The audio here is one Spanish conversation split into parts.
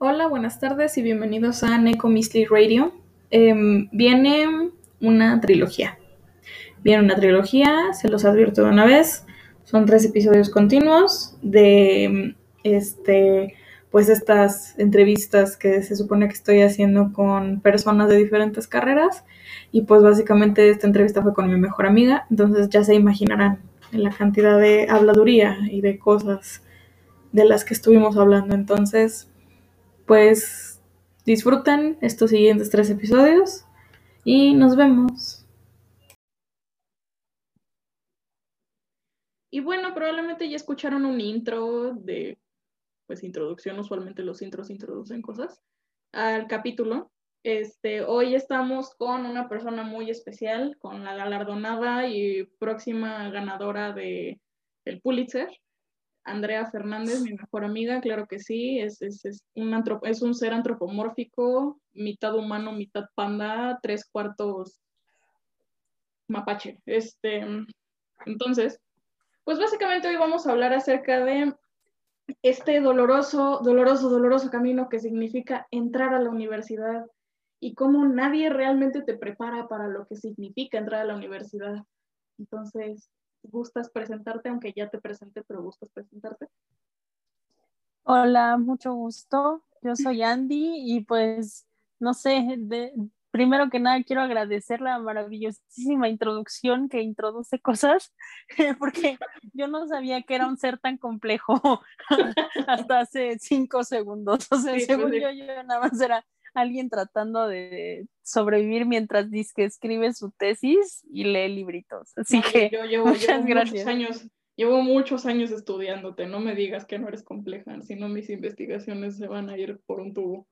Hola, buenas tardes y bienvenidos a Neko Mystery Radio. Em, viene una trilogía. Viene una trilogía, se los advierto de una vez. Son tres episodios continuos de este, pues estas entrevistas que se supone que estoy haciendo con personas de diferentes carreras. Y pues básicamente esta entrevista fue con mi mejor amiga. Entonces ya se imaginarán la cantidad de habladuría y de cosas de las que estuvimos hablando. Entonces, pues disfruten estos siguientes tres episodios y nos vemos. Y bueno, probablemente ya escucharon un intro de, pues, introducción. Usualmente los intros introducen cosas al capítulo. Este, hoy estamos con una persona muy especial, con la galardonada y próxima ganadora de, del Pulitzer, Andrea Fernández, mi mejor amiga, claro que sí, es, es, es, un, es un ser antropomórfico, mitad humano, mitad panda, tres cuartos mapache. Este, entonces, pues básicamente hoy vamos a hablar acerca de este doloroso, doloroso, doloroso camino que significa entrar a la universidad y cómo nadie realmente te prepara para lo que significa entrar a la universidad. Entonces, ¿gustas presentarte? Aunque ya te presenté, pero ¿gustas presentarte? Hola, mucho gusto. Yo soy Andy y pues, no sé, de, primero que nada quiero agradecer la maravillosísima introducción que introduce cosas, porque yo no sabía que era un ser tan complejo hasta hace cinco segundos. O sea, sí, según pues, yo, yo nada más era alguien tratando de sobrevivir mientras dice que escribe su tesis y lee libritos. Así no, que yo llevo, muchas llevo gracias. Muchos años, llevo muchos años estudiándote. No me digas que no eres compleja, si no mis investigaciones se van a ir por un tubo.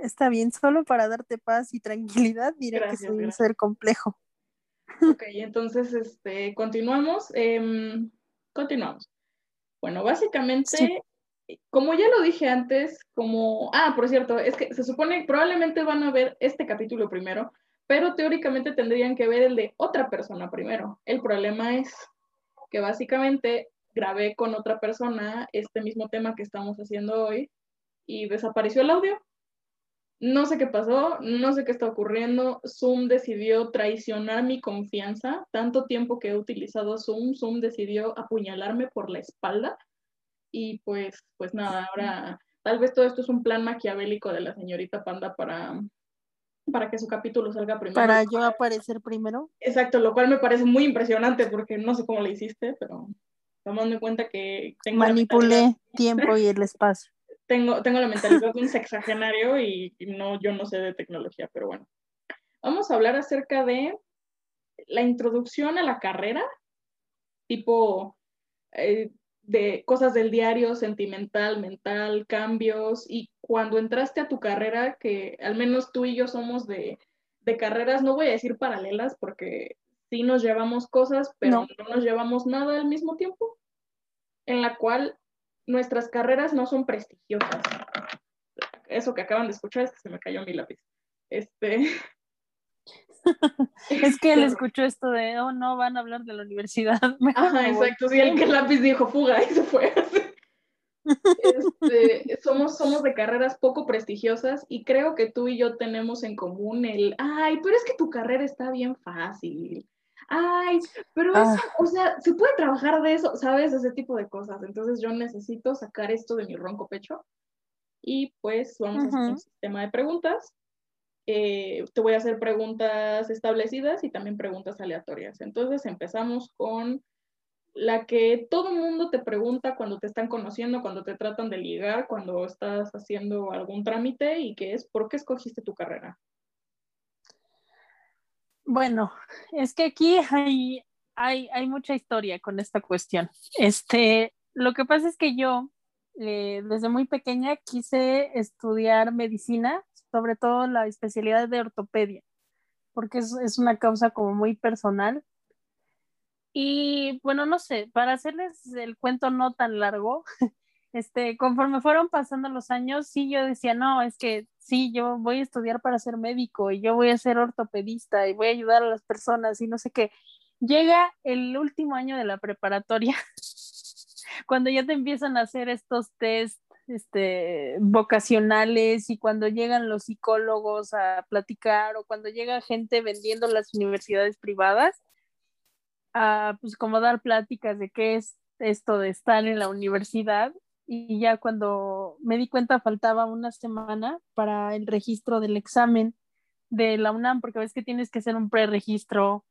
Está bien, solo para darte paz y tranquilidad diré gracias, que soy gracias. un ser complejo. Ok, entonces este, continuamos. Eh, continuamos. Bueno, básicamente sí como ya lo dije antes, como, ah, por cierto, es que se supone probablemente van a ver este capítulo primero, pero teóricamente tendrían que ver el de otra persona primero. El problema es que básicamente grabé con otra persona este mismo tema que estamos haciendo hoy y desapareció el audio. No sé qué pasó, no sé qué está ocurriendo. Zoom decidió traicionar mi confianza. Tanto tiempo que he utilizado Zoom, Zoom decidió apuñalarme por la espalda y pues, pues nada, ahora tal vez todo esto es un plan maquiavélico de la señorita Panda para, para que su capítulo salga primero. Para yo aparecer primero. Exacto, lo cual me parece muy impresionante porque no sé cómo le hiciste, pero tomando en cuenta que tengo manipulé tiempo y el espacio. Tengo, tengo la mentalidad de un sexagenario y, y no, yo no sé de tecnología, pero bueno. Vamos a hablar acerca de la introducción a la carrera, tipo, eh, de cosas del diario, sentimental, mental, cambios, y cuando entraste a tu carrera, que al menos tú y yo somos de, de carreras, no voy a decir paralelas, porque sí nos llevamos cosas, pero no. no nos llevamos nada al mismo tiempo, en la cual nuestras carreras no son prestigiosas. Eso que acaban de escuchar es que se me cayó mi lápiz. Este, es que él escuchó esto de, oh, no, van a hablar de la universidad. Ajá, exacto, sí, el que lápiz dijo fuga y se fue. Este, somos, somos de carreras poco prestigiosas y creo que tú y yo tenemos en común el, ay, pero es que tu carrera está bien fácil. Ay, pero eso, ah. o sea, se puede trabajar de eso, ¿sabes? Ese tipo de cosas. Entonces yo necesito sacar esto de mi ronco pecho y pues vamos uh -huh. a hacer un sistema de preguntas eh, te voy a hacer preguntas establecidas y también preguntas aleatorias. Entonces empezamos con la que todo el mundo te pregunta cuando te están conociendo, cuando te tratan de ligar, cuando estás haciendo algún trámite y que es, ¿por qué escogiste tu carrera? Bueno, es que aquí hay, hay, hay mucha historia con esta cuestión. Este, lo que pasa es que yo eh, desde muy pequeña quise estudiar medicina, sobre todo la especialidad de ortopedia, porque es, una causa como muy personal. Y bueno, no sé, para hacerles el cuento no tan largo, este, conforme fueron pasando los años, sí yo decía, no, es que sí, yo voy a estudiar para ser médico y yo voy a ser ortopedista y voy a ayudar a las personas y no sé qué. Llega el último año de la preparatoria cuando ya te empiezan a hacer estos test este, vocacionales y cuando llegan los psicólogos a platicar o cuando llega gente vendiendo las universidades privadas, a pues como dar pláticas de qué es esto de estar en la universidad y ya cuando me di cuenta faltaba una semana para el registro del examen de la UNAM, porque ves que tienes que hacer un preregistro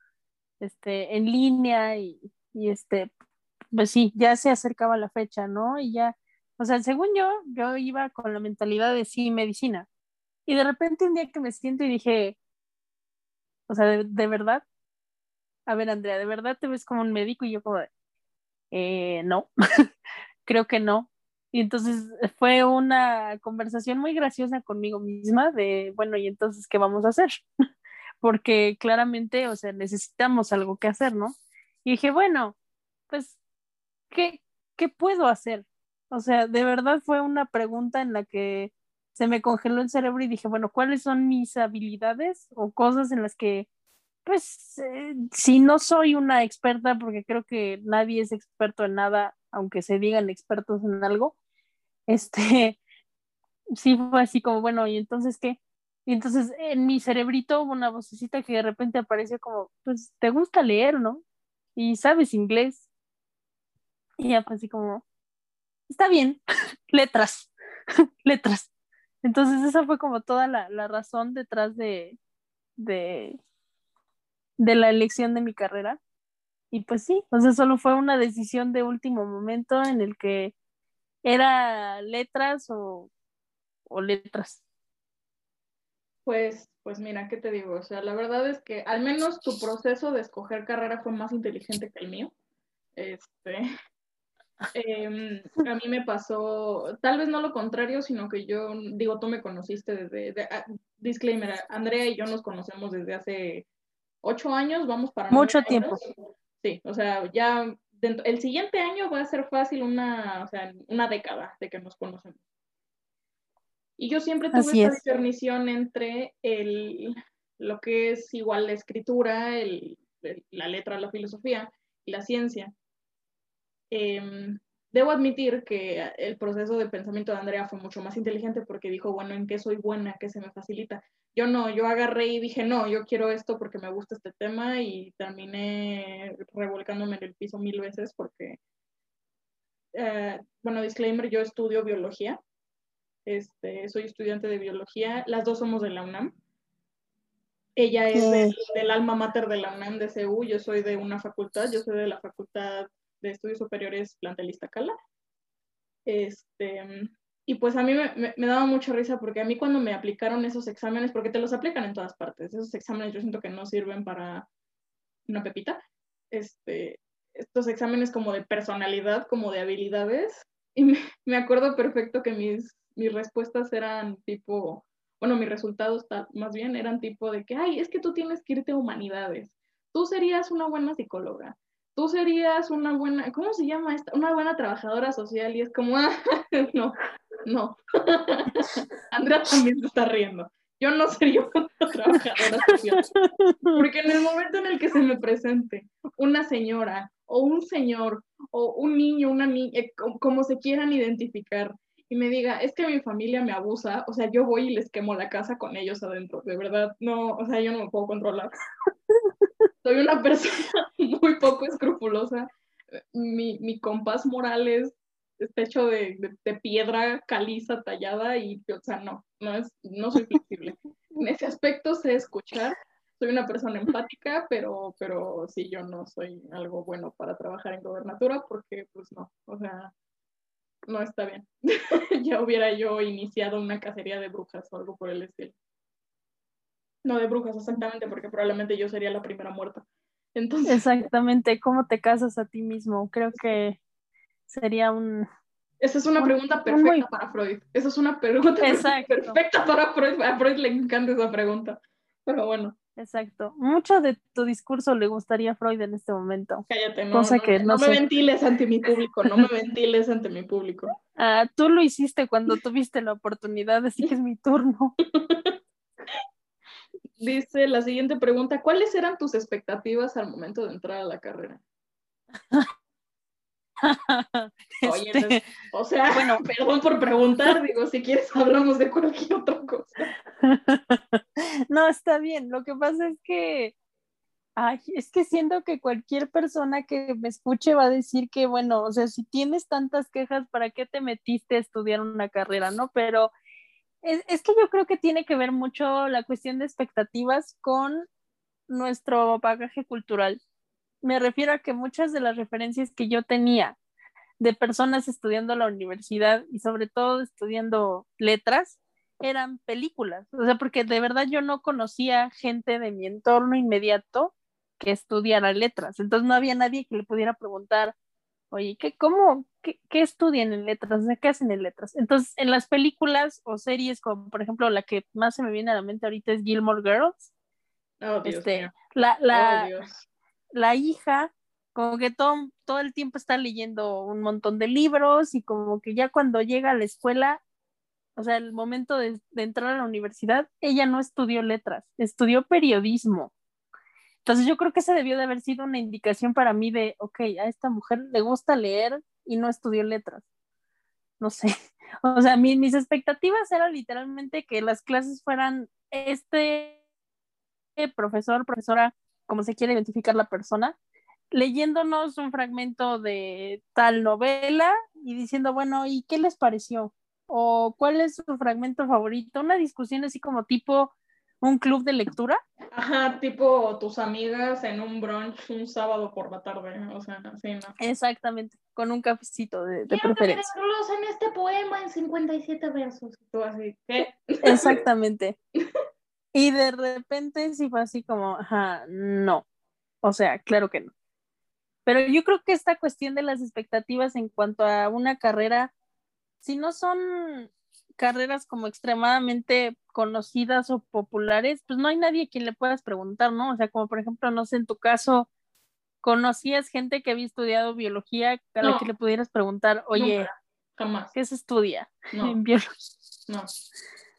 este, en línea y, y este, pues sí, ya se acercaba la fecha, ¿no? Y ya o sea, según yo, yo iba con la mentalidad de sí, medicina. Y de repente un día que me siento y dije, o sea, de, verdad, a ver, Andrea, ¿de verdad te ves como un médico? Y yo como, eh, no, creo que no. Y entonces fue una conversación muy graciosa conmigo misma de, bueno, ¿y entonces qué vamos a hacer? Porque claramente, o sea, necesitamos algo que hacer, ¿no? Y dije, bueno, pues, ¿qué, qué puedo hacer? O sea, de verdad fue una pregunta en la que se me congeló el cerebro y dije, bueno, ¿cuáles son mis habilidades o cosas en las que, pues, eh, si no soy una experta, porque creo que nadie es experto en nada, aunque se digan expertos en algo, este, sí fue así como, bueno, ¿y entonces qué? Y entonces en mi cerebrito hubo una vocecita que de repente apareció como, pues, ¿te gusta leer, no? Y sabes inglés. Y ya fue así como, está bien, letras, letras. Entonces esa fue como toda la, razón detrás de, de, de la elección de mi carrera. Y pues sí, o sea, solo fue una decisión de último momento en el que era letras o, o letras. Pues, pues mira, ¿qué te digo? O sea, la verdad es que al menos tu proceso de escoger carrera fue más inteligente que el mío. Este, Em, a mí me pasó, tal vez no lo contrario, sino que yo, digo, tú me conociste desde, ah, disclaimer, Andrea y yo nos conocemos desde hace ocho años, vamos para... Mucho tiempo. Sí, o sea, ya el siguiente año va a ser fácil una, o sea, una década de que nos conocemos. Y yo siempre tuve esa discernición entre el, lo que es igual la escritura, el, la letra, la filosofía y la ciencia. Em, debo admitir que el proceso de pensamiento de Andrea fue mucho más inteligente porque dijo, bueno, ¿en qué soy buena? ¿Qué se me facilita? Yo no, yo agarré y dije, no, yo quiero esto porque me gusta este tema y terminé revolcándome en el piso mil veces porque, eh, bueno, disclaimer, yo estudio biología, este, soy estudiante de biología, las dos somos de la UNAM. Ella es del, del alma mater de la UNAM de CEU, yo soy de una facultad, yo soy de la facultad de estudios superiores plantelista Cala. Este, y pues a mí me, me, daba mucha risa porque a mí cuando me aplicaron esos exámenes, porque te los aplican en todas partes, esos exámenes yo siento que no sirven para una pepita, este, estos exámenes como de personalidad, como de habilidades, y me, me acuerdo perfecto que mis, mis respuestas eran tipo, bueno, mis resultados más bien eran tipo de que, ay, es que tú tienes que irte a humanidades, tú serías una buena psicóloga, tú serías una buena, ¿cómo se llama esta? Una buena trabajadora social y es como, ah, no, no. Andrea también se está riendo. Yo no sería una trabajadora social. Porque en el momento en el que se me presente una señora o un señor o un niño, una niña, eh, como se quieran identificar, y me diga, es que mi familia me abusa, o sea, yo voy y les quemo la casa con ellos adentro, de verdad, no, o sea, yo no me puedo controlar soy una persona muy poco escrupulosa. Mi, mi compás moral es, hecho de, de, piedra caliza tallada y, o sea, no, no, es, no soy flexible. En ese aspecto sé escuchar. Soy una persona empática, pero, pero sí, yo no soy algo bueno para trabajar en gobernatura porque, pues no, o sea, no está bien. ya hubiera yo iniciado una cacería de brujas o algo por el estilo. No de brujas, exactamente, porque probablemente yo sería la primera muerta. Entonces... Exactamente, ¿cómo te casas a ti mismo? Creo que sería un... Esa es una pregunta perfecta para Freud. Esa es una pregunta perfecta para Freud. A Freud le encanta esa pregunta. Pero bueno. Exacto. Mucho de tu discurso le gustaría a Freud en este momento. Cállate, no, no, me ventiles ante mi público, no me ventiles ante mi público. Ah, tú lo hiciste cuando tuviste la oportunidad, así que es mi turno. Dice la siguiente pregunta, ¿cuáles eran tus expectativas al momento de entrar a la carrera? Oye, este, o sea, bueno, perdón por preguntar, digo, si quieres hablamos de cualquier otra cosa. no, está bien. Lo que pasa es que, ay, es que siento que cualquier persona que me escuche va a decir que, bueno, o sea, si tienes tantas quejas, ¿para qué te metiste a estudiar una carrera, no? Pero es, es que yo creo que tiene que ver mucho la cuestión de expectativas con nuestro bagaje cultural. Me refiero a que muchas de las referencias que yo tenía de personas estudiando la universidad y sobre todo estudiando letras eran películas. O sea, porque de verdad yo no conocía gente de mi entorno inmediato que estudiara letras. Entonces no había nadie que le pudiera preguntar, oye, ¿qué, cómo, qué, estudian en letras? ¿Qué hacen en letras? Entonces, en las películas o series, como por ejemplo la que más se me viene a la mente ahorita es Gilmore Girls, oh, este, la, la, oh, la hija como que todo, todo el tiempo está leyendo un montón de libros y como que ya cuando llega a la escuela, o sea, el momento de, entrar a la universidad, ella no estudió letras, estudió periodismo. Entonces yo creo que esa debió de haber sido una indicación para mí de, ok, a esta mujer le gusta leer y no estudió letras. No sé. O sea, mis expectativas eran literalmente que las clases fueran este profesor, profesora, como se quiere identificar la persona, leyéndonos un fragmento de tal novela y diciendo, bueno, ¿y qué les pareció? ¿O cuál es su fragmento favorito? Una discusión así como tipo un club de lectura. Ajá, tipo tus amigas en un brunch un sábado por la tarde, o sea, así, ¿no? Exactamente, con un cafecito de, de preferencia. en este poema en 57 versos. Tú así, ¿qué? Exactamente. y de repente sí fue así como, ajá, no. O sea, claro que no. Pero yo creo que esta cuestión de las expectativas en cuanto a una carrera, si no son carreras como extremadamente conocidas o populares, pues no hay nadie a quien le puedas preguntar, ¿no? O sea, como por ejemplo, no sé, en tu caso, ¿conocías gente que había estudiado biología a la que le pudieras preguntar, oye, jamás. ¿qué se estudia en biología? No.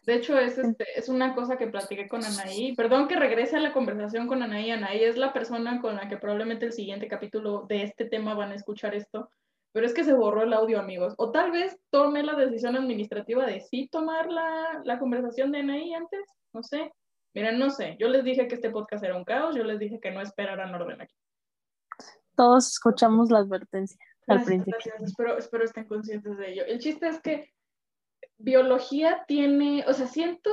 De hecho, es, este, es una cosa que platiqué con Anaí. Perdón que regrese a la conversación con Anaí. Anaí es la persona con la que probablemente el siguiente capítulo de este tema van a escuchar esto. Pero es que se borró el audio, amigos. O tal vez tomé la decisión administrativa de sí tomar la, la conversación de Anaí antes. No sé. Miren, no sé. Yo les dije que este podcast era un caos. Yo les dije que no esperaran orden aquí. Todos escuchamos la advertencia al principio. Espero, espero estén conscientes de ello. El chiste es que biología tiene, o sea, siento,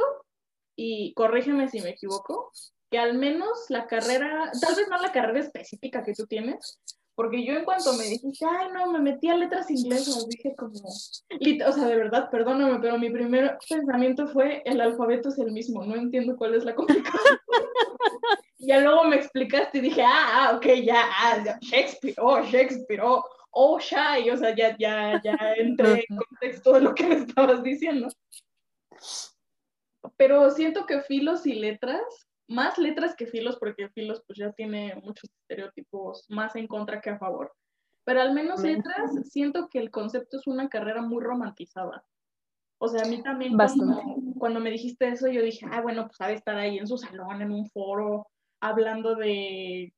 y corrígeme si me equivoco, que al menos la carrera, tal vez no la carrera específica que tú tienes, porque yo en cuanto me dijiste, ay, no, me metí a letras inglesas, dije como, o sea, de verdad, perdóname, pero mi primer pensamiento fue, el alfabeto es el mismo, no entiendo cuál es la complicación. ya luego me explicaste y dije, ah, ah ok, ya, ah, Shakespeare, oh, Shakespeare, oh, oh, shy, o sea, ya, ya, ya entré en contexto de lo que me estabas diciendo. Pero siento que filos y letras, más letras que filos, porque filos pues ya tiene muchos estereotipos más en contra que a favor. Pero al menos letras, siento que el concepto es una carrera muy romantizada. O sea, a mí también cuando, cuando, me dijiste eso, yo dije, ah, bueno, pues ha de estar ahí en su salón, en un foro, hablando de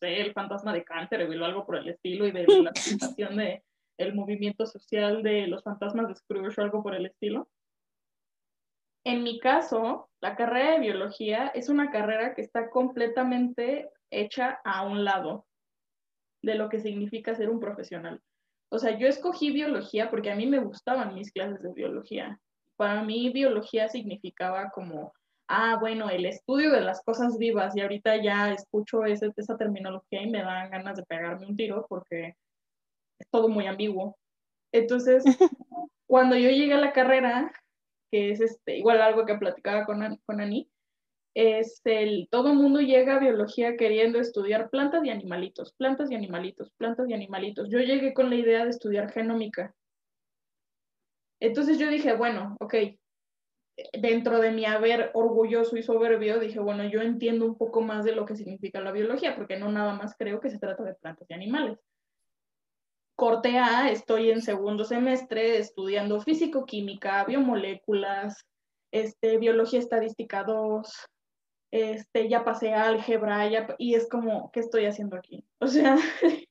el fantasma de Canterville o algo por el estilo y de la presentación de el movimiento social de los fantasmas de Scrooge o algo por el estilo. En mi caso, la carrera de biología es una carrera que está completamente hecha a un lado de lo que significa ser un profesional. O sea, yo escogí biología porque a mí me gustaban mis clases de biología. Para mí biología significaba como ah, bueno, el estudio de las cosas vivas y ahorita ya escucho ese, esa terminología y me dan ganas de pegarme un tiro porque es todo muy ambiguo. Entonces, cuando yo llegué a la carrera, que es este, igual algo que platicaba con, con Ani, es el, todo mundo llega a biología queriendo estudiar plantas y animalitos, plantas y animalitos, plantas y animalitos. Yo llegué con la idea de estudiar genómica. Entonces yo dije, bueno, ok, dentro de mi haber orgulloso y soberbio, dije, bueno, yo entiendo un poco más de lo que significa la biología, porque no nada más creo que se trata de plantas y animales. Corte A, estoy en segundo semestre estudiando físico-química, biomoléculas, este, biología estadística 2, este, ya pasé álgebra, ya, y es como, ¿qué estoy haciendo aquí? O sea,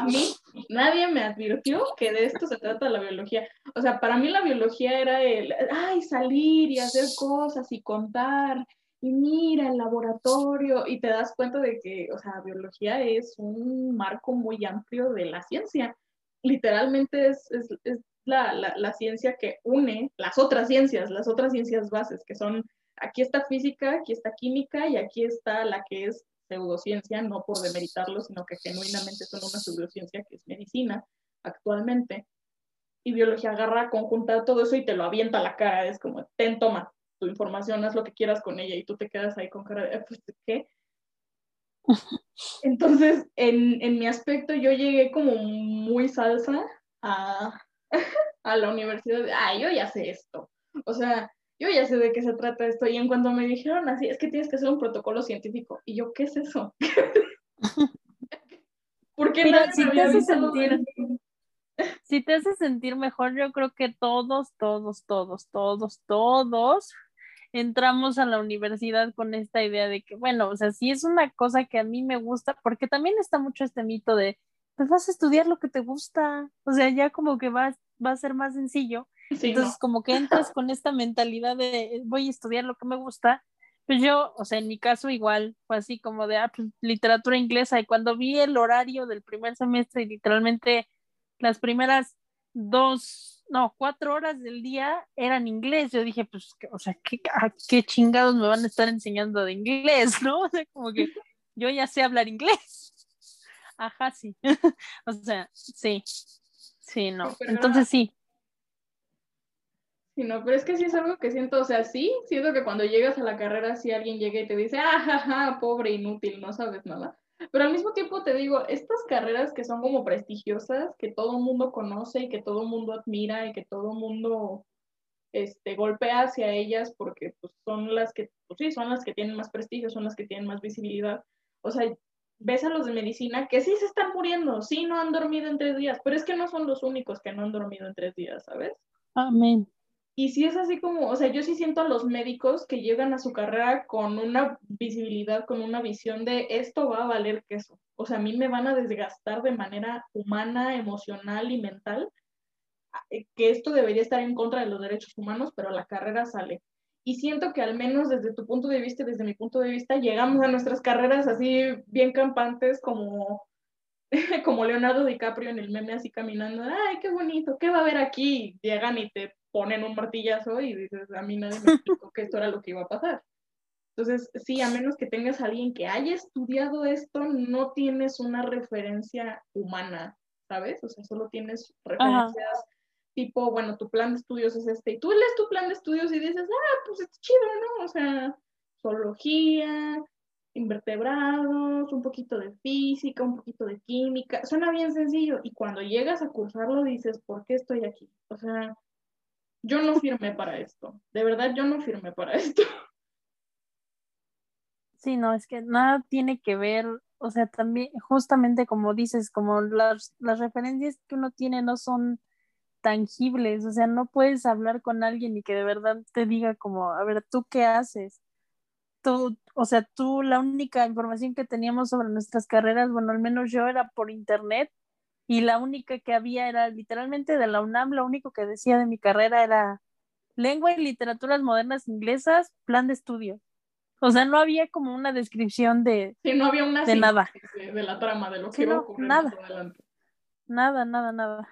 A mí nadie me advirtió que de esto se trata la biología. O sea, para mí la biología era el, ay, salir y hacer cosas y contar. Y mira el laboratorio y te das cuenta de que, o sea, biología es un marco muy amplio de la ciencia. Literalmente es, es, es la, la, la ciencia que une las otras ciencias, las otras ciencias bases, que son, aquí está física, aquí está química y aquí está la que es pseudociencia, no por demeritarlo, sino que genuinamente son una pseudociencia que es medicina actualmente. Y biología agarra, conjunta todo eso y te lo avienta a la cara. Es como, ten, toma tu información, haz lo que quieras con ella y tú te quedas ahí con cara de, pues, ¿qué? Entonces, en, en mi aspecto, yo llegué como muy salsa a, a la universidad. Ah, yo ya sé esto. O sea, yo ya sé de qué se trata esto. Y en cuanto me dijeron así, es que tienes que hacer un protocolo científico. Y yo, ¿qué es eso? ¿Por qué Mira, si te hace sentir, si te hace sentir mejor, yo creo que todos, todos, todos, todos, todos entramos a la universidad con esta idea de que, bueno, o sea, si es una cosa que a mí me gusta, porque también está mucho este mito de, pues vas a estudiar lo que te gusta, o sea, ya como que va, va a ser más sencillo. Entonces, como que entras con esta mentalidad de voy a estudiar lo que me gusta, pues yo, o sea, en mi caso igual fue así como de ah, pues, literatura inglesa y cuando vi el horario del primer semestre y literalmente las primeras dos, no, cuatro horas del día eran inglés, yo dije, pues, o sea, ¿qué, qué chingados me van a estar enseñando de inglés, no? O sea, como que yo ya sé hablar inglés. Ajá, sí. o sea, sí. Sí, no. Entonces sí, Sí, no, pero es que sí es algo que siento, o sea, sí, siento que cuando llegas a la carrera, si alguien llega y te dice, ah, ja, pobre, inútil, no sabes nada. Pero al mismo tiempo te digo, estas carreras que son como prestigiosas, que todo el mundo conoce y que todo el mundo admira y que todo el mundo este, golpea hacia ellas porque pues, son las que, pues sí, son las que tienen más prestigio, son las que tienen más visibilidad. O sea, ves a los de medicina que sí se están muriendo, sí no han dormido en tres días, pero es que no son los únicos que no han dormido en tres días, ¿sabes? Amén. Y sí es así como, o sea, yo sí siento a los médicos que llegan a su carrera con una visibilidad, con una visión de esto va a valer queso. O sea, a mí me van a desgastar de manera humana, emocional y mental, eh, que esto debería estar en contra de los derechos humanos, pero la carrera sale. Y siento que al menos desde tu punto de vista desde mi punto de vista, llegamos a nuestras carreras así bien campantes como como Leonardo DiCaprio en el meme así caminando, ay, qué bonito, ¿qué va a haber aquí? Llegan y te ponen un martillazo y dices, a mí nadie me explicó que esto era lo que iba a pasar. Entonces, sí, a menos que tengas a alguien que haya estudiado esto, no tienes una referencia humana, ¿sabes? O sea, solo tienes referencias tipo, bueno, tu plan de estudios es este, y tú lees tu plan de estudios y dices, ah, pues es chido, ¿no? O sea, zoología, invertebrados, un poquito de física, un poquito de química, suena bien sencillo, y cuando llegas a cursarlo dices, ¿por qué estoy aquí? O sea, yo no firmé para esto. De verdad, yo no firmé para esto. Sí, no, es que nada tiene que ver, o sea, también, justamente como dices, como las, las referencias que uno tiene no son tangibles, o sea, no puedes hablar con alguien y que de verdad te diga como, a ver, ¿tú qué haces? Tú, o sea, tú, la única información que teníamos sobre nuestras carreras, bueno, al menos yo era por internet y la única que había era literalmente de la UNAM, lo único que decía de mi carrera era lengua y literaturas modernas inglesas, plan de estudio. O sea, no había como una descripción de, sí, no había una de nada. De, la trama, de lo que iba a ocurrir nada. Nada, nada, nada.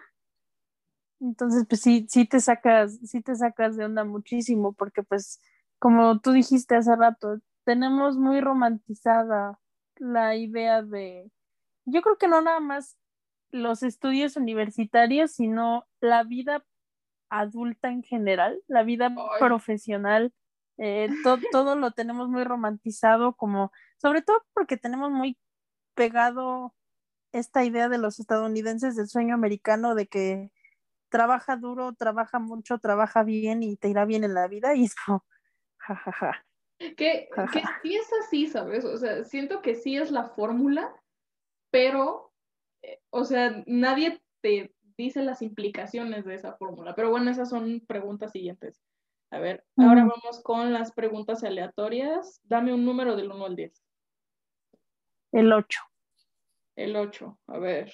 Entonces, pues sí, sí te sacas, sí te sacas de onda muchísimo, porque pues, como tú dijiste hace rato, tenemos muy romantizada la idea de, yo creo que no nada más los estudios universitarios, sino la vida adulta en general, la vida profesional, eh, todo lo tenemos muy romantizado, como, sobre todo porque tenemos muy pegado esta idea de los estadounidenses del sueño americano de que trabaja duro, trabaja mucho, trabaja bien y te irá bien en la vida y es como, jajaja. Que, que sí es así, ¿sabes? O sea, siento que sí es la fórmula, pero o sea, nadie te dice las implicaciones de esa fórmula. Pero bueno, esas son preguntas siguientes. A ver, ahora vamos con las preguntas aleatorias. Dame un número del 1 al 10. El 8. El 8, a ver,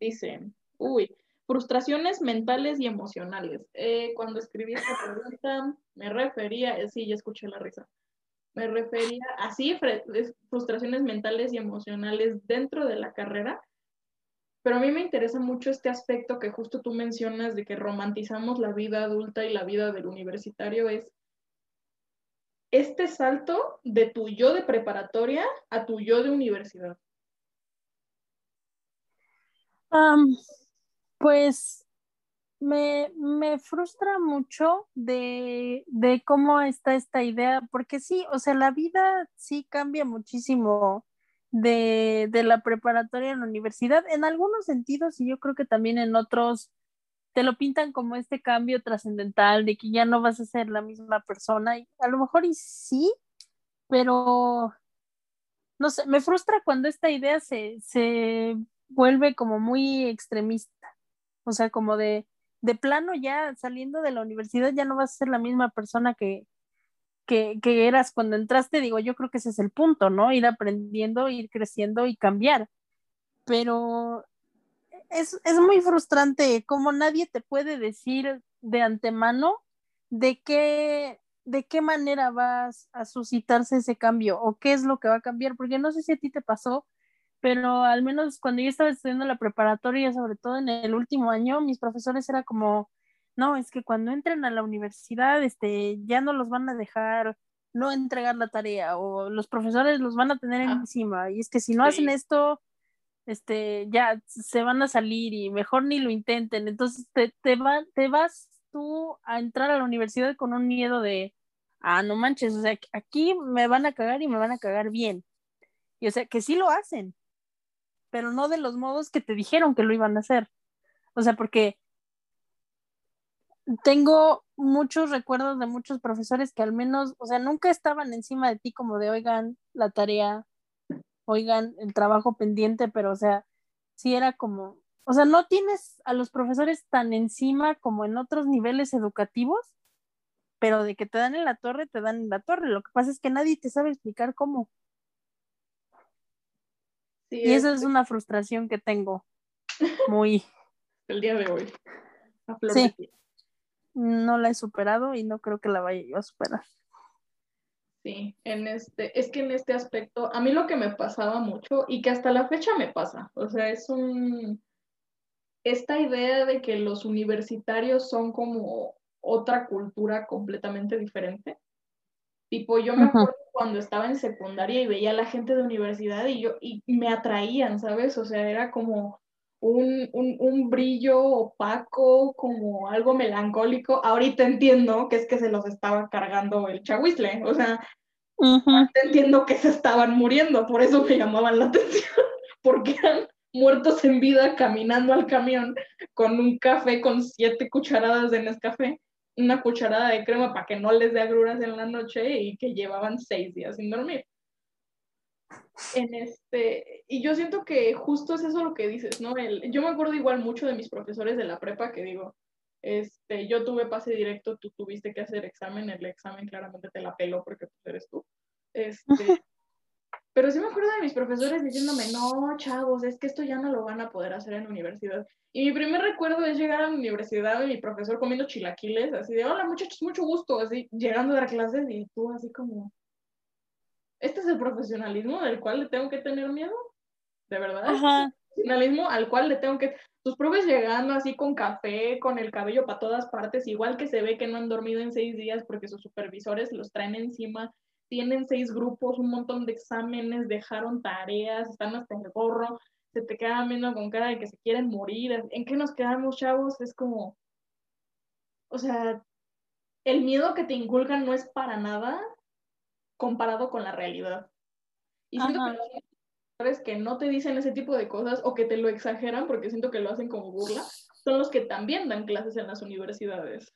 dice, uy, frustraciones mentales y emocionales. Eh, cuando escribí esta pregunta, me refería, eh, sí, ya escuché la risa, me refería así, frustraciones mentales y emocionales dentro de la carrera, pero a mí me interesa mucho este aspecto que justo tú mencionas de que romantizamos la vida adulta y la vida del universitario, es este salto de tu yo de preparatoria a tu yo de universidad. pues me, frustra mucho de, de, cómo está esta idea, porque sí, o sea, la vida sí cambia muchísimo de, de la preparatoria a la universidad, en algunos sentidos y yo creo que también en otros te lo pintan como este cambio trascendental de que ya no vas a ser la misma persona. Y a lo mejor y sí, pero no sé, me frustra cuando esta idea se, se vuelve como muy extremista, o sea, como de, de plano ya saliendo de la universidad ya no vas a ser la misma persona que, que, que, eras cuando entraste, digo, yo creo que ese es el punto, ¿no? Ir aprendiendo, ir creciendo y cambiar. Pero es, es muy frustrante como nadie te puede decir de antemano de qué, de qué manera vas a suscitarse ese cambio o qué es lo que va a cambiar, porque no sé si a ti te pasó, pero al menos cuando yo estaba estudiando la preparatoria, sobre todo en el último año, mis profesores era como, no, es que cuando entren a la universidad, este, ya no los van a dejar no entregar la tarea o los profesores los van a tener encima y es que si no hacen esto, este, ya se van a salir y mejor ni lo intenten. Entonces te, te, te vas tú a entrar a la universidad con un miedo de, ah, no manches, o sea, aquí me van a cagar y me van a cagar bien. Y o sea, que sí lo hacen, pero no de los modos que te dijeron que lo iban a hacer. O sea, porque tengo muchos recuerdos de muchos profesores que al menos, o sea, nunca estaban encima de ti como de, oigan, la tarea, oigan, el trabajo pendiente, pero o sea, sí era como, o sea, no tienes a los profesores tan encima como en otros niveles educativos, pero de que te dan en la torre, te dan en la torre. Lo que pasa es que nadie te sabe explicar cómo. y esa es una frustración que tengo muy... El día de hoy. sí no la he superado y no creo que la vaya yo a superar. Sí, en este, es que en este aspecto, a mí lo que me pasaba mucho y que hasta la fecha me pasa, o sea, es un, esta idea de que los universitarios son como otra cultura completamente diferente. Tipo, yo me acuerdo cuando estaba en secundaria y veía a la gente de universidad y yo, y me atraían, ¿sabes? O sea, era como, un, un, un, brillo opaco, como algo melancólico. Ahorita entiendo que es que se los estaba cargando el chahuizle, o sea, ahorita entiendo que se estaban muriendo, por eso me llamaban la atención, porque eran muertos en vida caminando al camión con un café con siete cucharadas de Nescafé, una cucharada de crema para que no les dé agruras en la noche y que llevaban seis días sin dormir en este, y yo siento que justo es eso lo que dices, ¿no? El, yo me acuerdo igual mucho de mis profesores de la prepa que digo, este, yo tuve pase directo, tú tuviste que hacer examen, el examen claramente te la peló porque pues eres tú. Este, pero sí me acuerdo de mis profesores diciéndome, no, chavos, es que esto ya no lo van a poder hacer en la universidad. Y mi primer recuerdo es llegar a la universidad y mi profesor comiendo chilaquiles, así de, hola muchachos, mucho gusto, así, llegando a dar clases y tú así como, este es el profesionalismo del cual le tengo que tener miedo, de verdad. Ajá. El profesionalismo al cual le tengo que... Tus profes llegando así con café, con el cabello para todas partes, igual que se ve que no han dormido en seis días porque sus supervisores los traen encima, tienen seis grupos, un montón de exámenes, dejaron tareas, están hasta el gorro, se te quedan viendo con cara de que se quieren morir. ¿En qué nos quedamos, chavos? Es como... O sea, el miedo que te inculcan no es para nada comparado con la realidad. Y siento que los que no te dicen ese tipo de cosas o que te lo exageran porque siento que lo hacen como burla, son los que también dan clases en las universidades.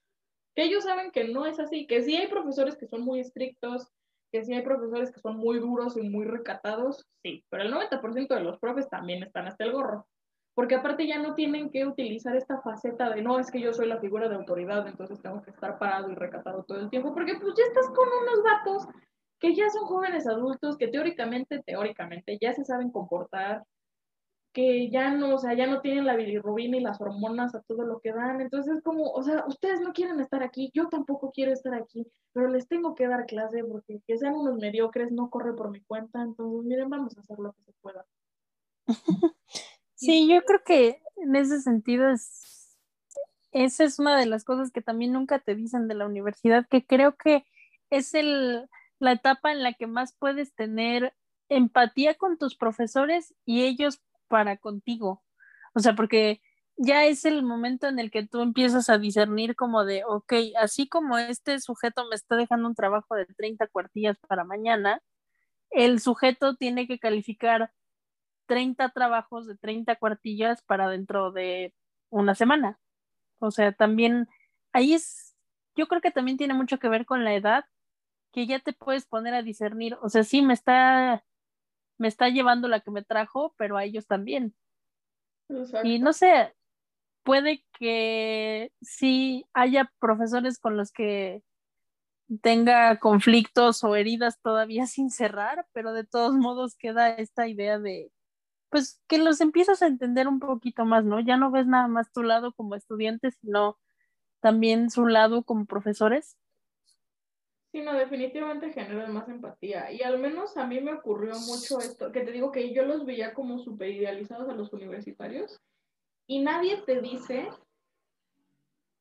Que ellos saben que no es así, que sí hay profesores que son muy estrictos, que sí hay profesores que son muy duros y muy recatados, sí, pero el 90% de los profes también están hasta el gorro. Porque aparte ya no tienen que utilizar esta faceta de no, es que yo soy la figura de autoridad, entonces tengo que estar parado y recatado todo el tiempo, porque pues ya estás con unos vatos que ya son jóvenes adultos que teóricamente, teóricamente ya se saben comportar, que ya no, o sea, ya no tienen la bilirrubina y las hormonas a todo lo que dan. Entonces es como, o sea, ustedes no quieren estar aquí, yo tampoco quiero estar aquí, pero les tengo que dar clase porque que sean unos mediocres no corre por mi cuenta. Entonces, miren, vamos a hacer lo que se pueda. Sí, yo creo que en ese sentido es, esa es una de las cosas que también nunca te dicen de la universidad, que creo que es el, la etapa en la que más puedes tener empatía con tus profesores y ellos para contigo. O sea, porque ya es el momento en el que tú empiezas a discernir como de, ok, así como este sujeto me está dejando un trabajo de 30 cuartillas para mañana, el sujeto tiene que calificar 30 trabajos de 30 cuartillas para dentro de una semana. O sea, también ahí es, yo creo que también tiene mucho que ver con la edad, que ya te puedes poner a discernir, o sea, sí me está me está llevando la que me trajo, pero a ellos también. Y no sé, puede que sí haya profesores con los que tenga conflictos o heridas todavía sin cerrar, pero de todos modos queda esta idea de, pues que los empiezas a entender un poquito más, ¿no? Ya no ves nada más tu lado como estudiante, sino también su lado como profesores. Sí, no, definitivamente genera más empatía. Y al menos a mí me ocurrió mucho esto, que te digo que yo los veía como super idealizados a los universitarios y nadie te dice,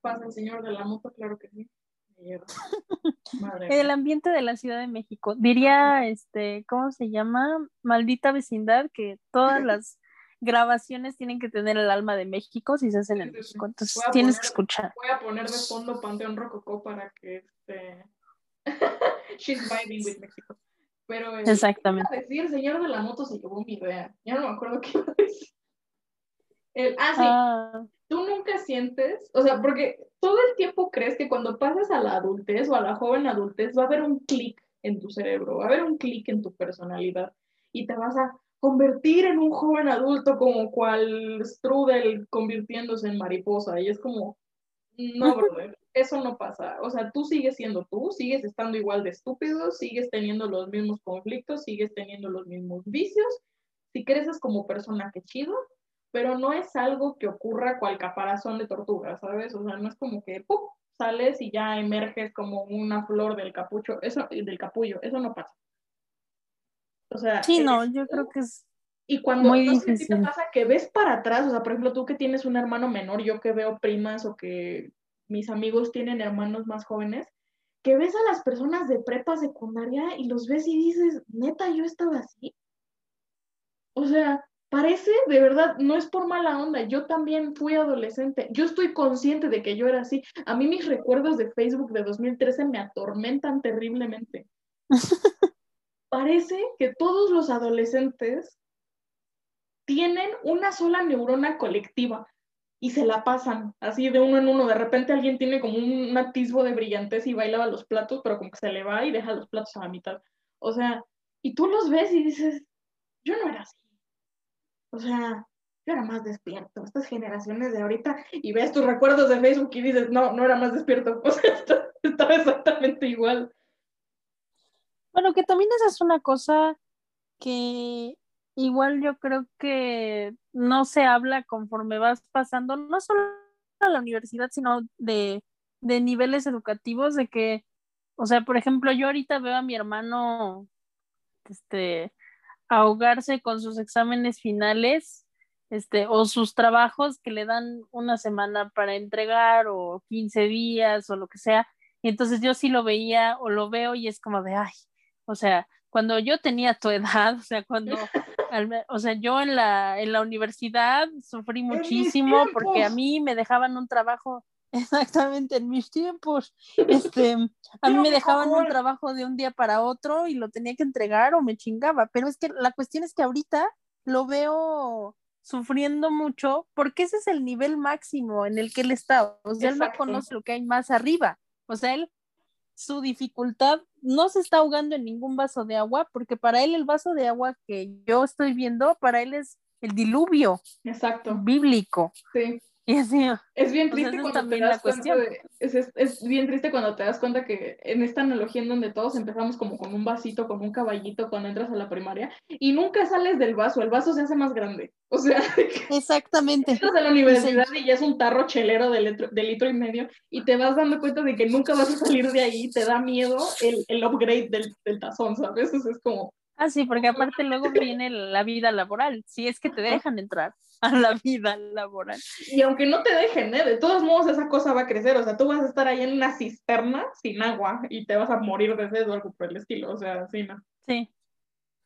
pasa el señor de la moto, claro que sí. el ambiente de la Ciudad de México. Diría, este, ¿cómo se llama? Maldita vecindad, que todas las grabaciones tienen que tener el alma de México si se hacen en México. Entonces tienes que escuchar. Voy a poner de fondo Panteón Rococó para que este She's vibing with Mexico. Pero eh, Exactamente. decir, el señor de la moto se llevó mi idea. Ya no me acuerdo qué iba a decir. ah, sí. Ah. Tú nunca sientes, o sea, porque todo el tiempo crees que cuando pases a la adultez o a la joven adultez va a haber un clic en tu cerebro, va a haber un clic en tu personalidad y te vas a convertir en un joven adulto como cual Strudel convirtiéndose en mariposa. Y es como, no, brother eso no pasa. O sea, tú sigues siendo tú, sigues estando igual de estúpido, sigues teniendo los mismos conflictos, sigues teniendo los mismos vicios. Si creces como persona, qué chido, pero no es algo que ocurra cual caparazón de tortuga, ¿sabes? O sea, no es como que ¡pum! sales y ya emerges como una flor del capucho, eso, del capullo, eso no pasa. O sea, sí, no, yo creo que es y cuando muy no te pasa que ves para atrás, o sea, por ejemplo, tú que tienes un hermano menor, yo que veo primas o que mis amigos tienen hermanos más jóvenes, que ves a las personas de prepa secundaria y los ves y dices, neta, yo estaba así. O sea, parece, de verdad, no es por mala onda, yo también fui adolescente, yo estoy consciente de que yo era así. A mí mis recuerdos de Facebook de 2013 me atormentan terriblemente. parece que todos los adolescentes tienen una sola neurona colectiva y se la pasan así de uno en uno. De repente alguien tiene como un atisbo de brillantez y bailaba los platos, pero como que se le va y deja los platos a la mitad. O sea, y tú los ves y dices, yo no era así. O sea, yo era más despierto. Estas generaciones de ahorita, y ves tus recuerdos de Facebook y dices, no, no era más despierto. O sea, estaba exactamente igual. Bueno, que también esa es una cosa que igual yo creo que no se habla conforme vas pasando, no solo a la universidad, sino de, de niveles educativos, de que, o sea, por ejemplo, yo ahorita veo a mi hermano, este, ahogarse con sus exámenes finales, este, o sus trabajos que le dan una semana para entregar, o 15 días, o lo que sea, y entonces yo sí lo veía o lo veo y es como de, ay, o sea, cuando yo tenía tu edad, o sea, cuando, o sea, yo en la, en la universidad sufrí muchísimo porque a mí me dejaban un trabajo, exactamente, en mis tiempos, este, a mí me dejaban un trabajo de un día para otro y lo tenía que entregar o me chingaba, pero es que la cuestión es que ahorita lo veo sufriendo mucho porque ese es el nivel máximo en el que él está, o sea, él no conoce lo que hay más arriba, o sea, él su dificultad no se está ahogando en ningún vaso de agua, porque para él el vaso de agua que yo estoy viendo, para él es el diluvio Exacto. bíblico. Sí. Y así, Es bien triste cuando te das cuenta de- es, es- es bien triste cuando te das cuenta que en esta analogía en donde todos empezamos como con un vasito, con un caballito cuando entras a la primaria y nunca sales del vaso, el vaso se hace más grande. O sea, exactamente. entras a la universidad y ya es un tarro chelero de litro, de litro y medio y te vas dando cuenta de que nunca vas a salir de ahí, te da miedo el, el upgrade del, del tazón, ¿sabes? O sea, es como, Ah, sí, porque aparte luego viene la vida laboral, si es que te dejan entrar a la vida laboral. y aunque no te dejen, ¿eh? De todos modos esa cosa va a crecer, o sea, tú vas a estar ahí en una cisterna sin agua y te vas a morir de sed o algo por el estilo, o sea, sí, ¿no? Sí.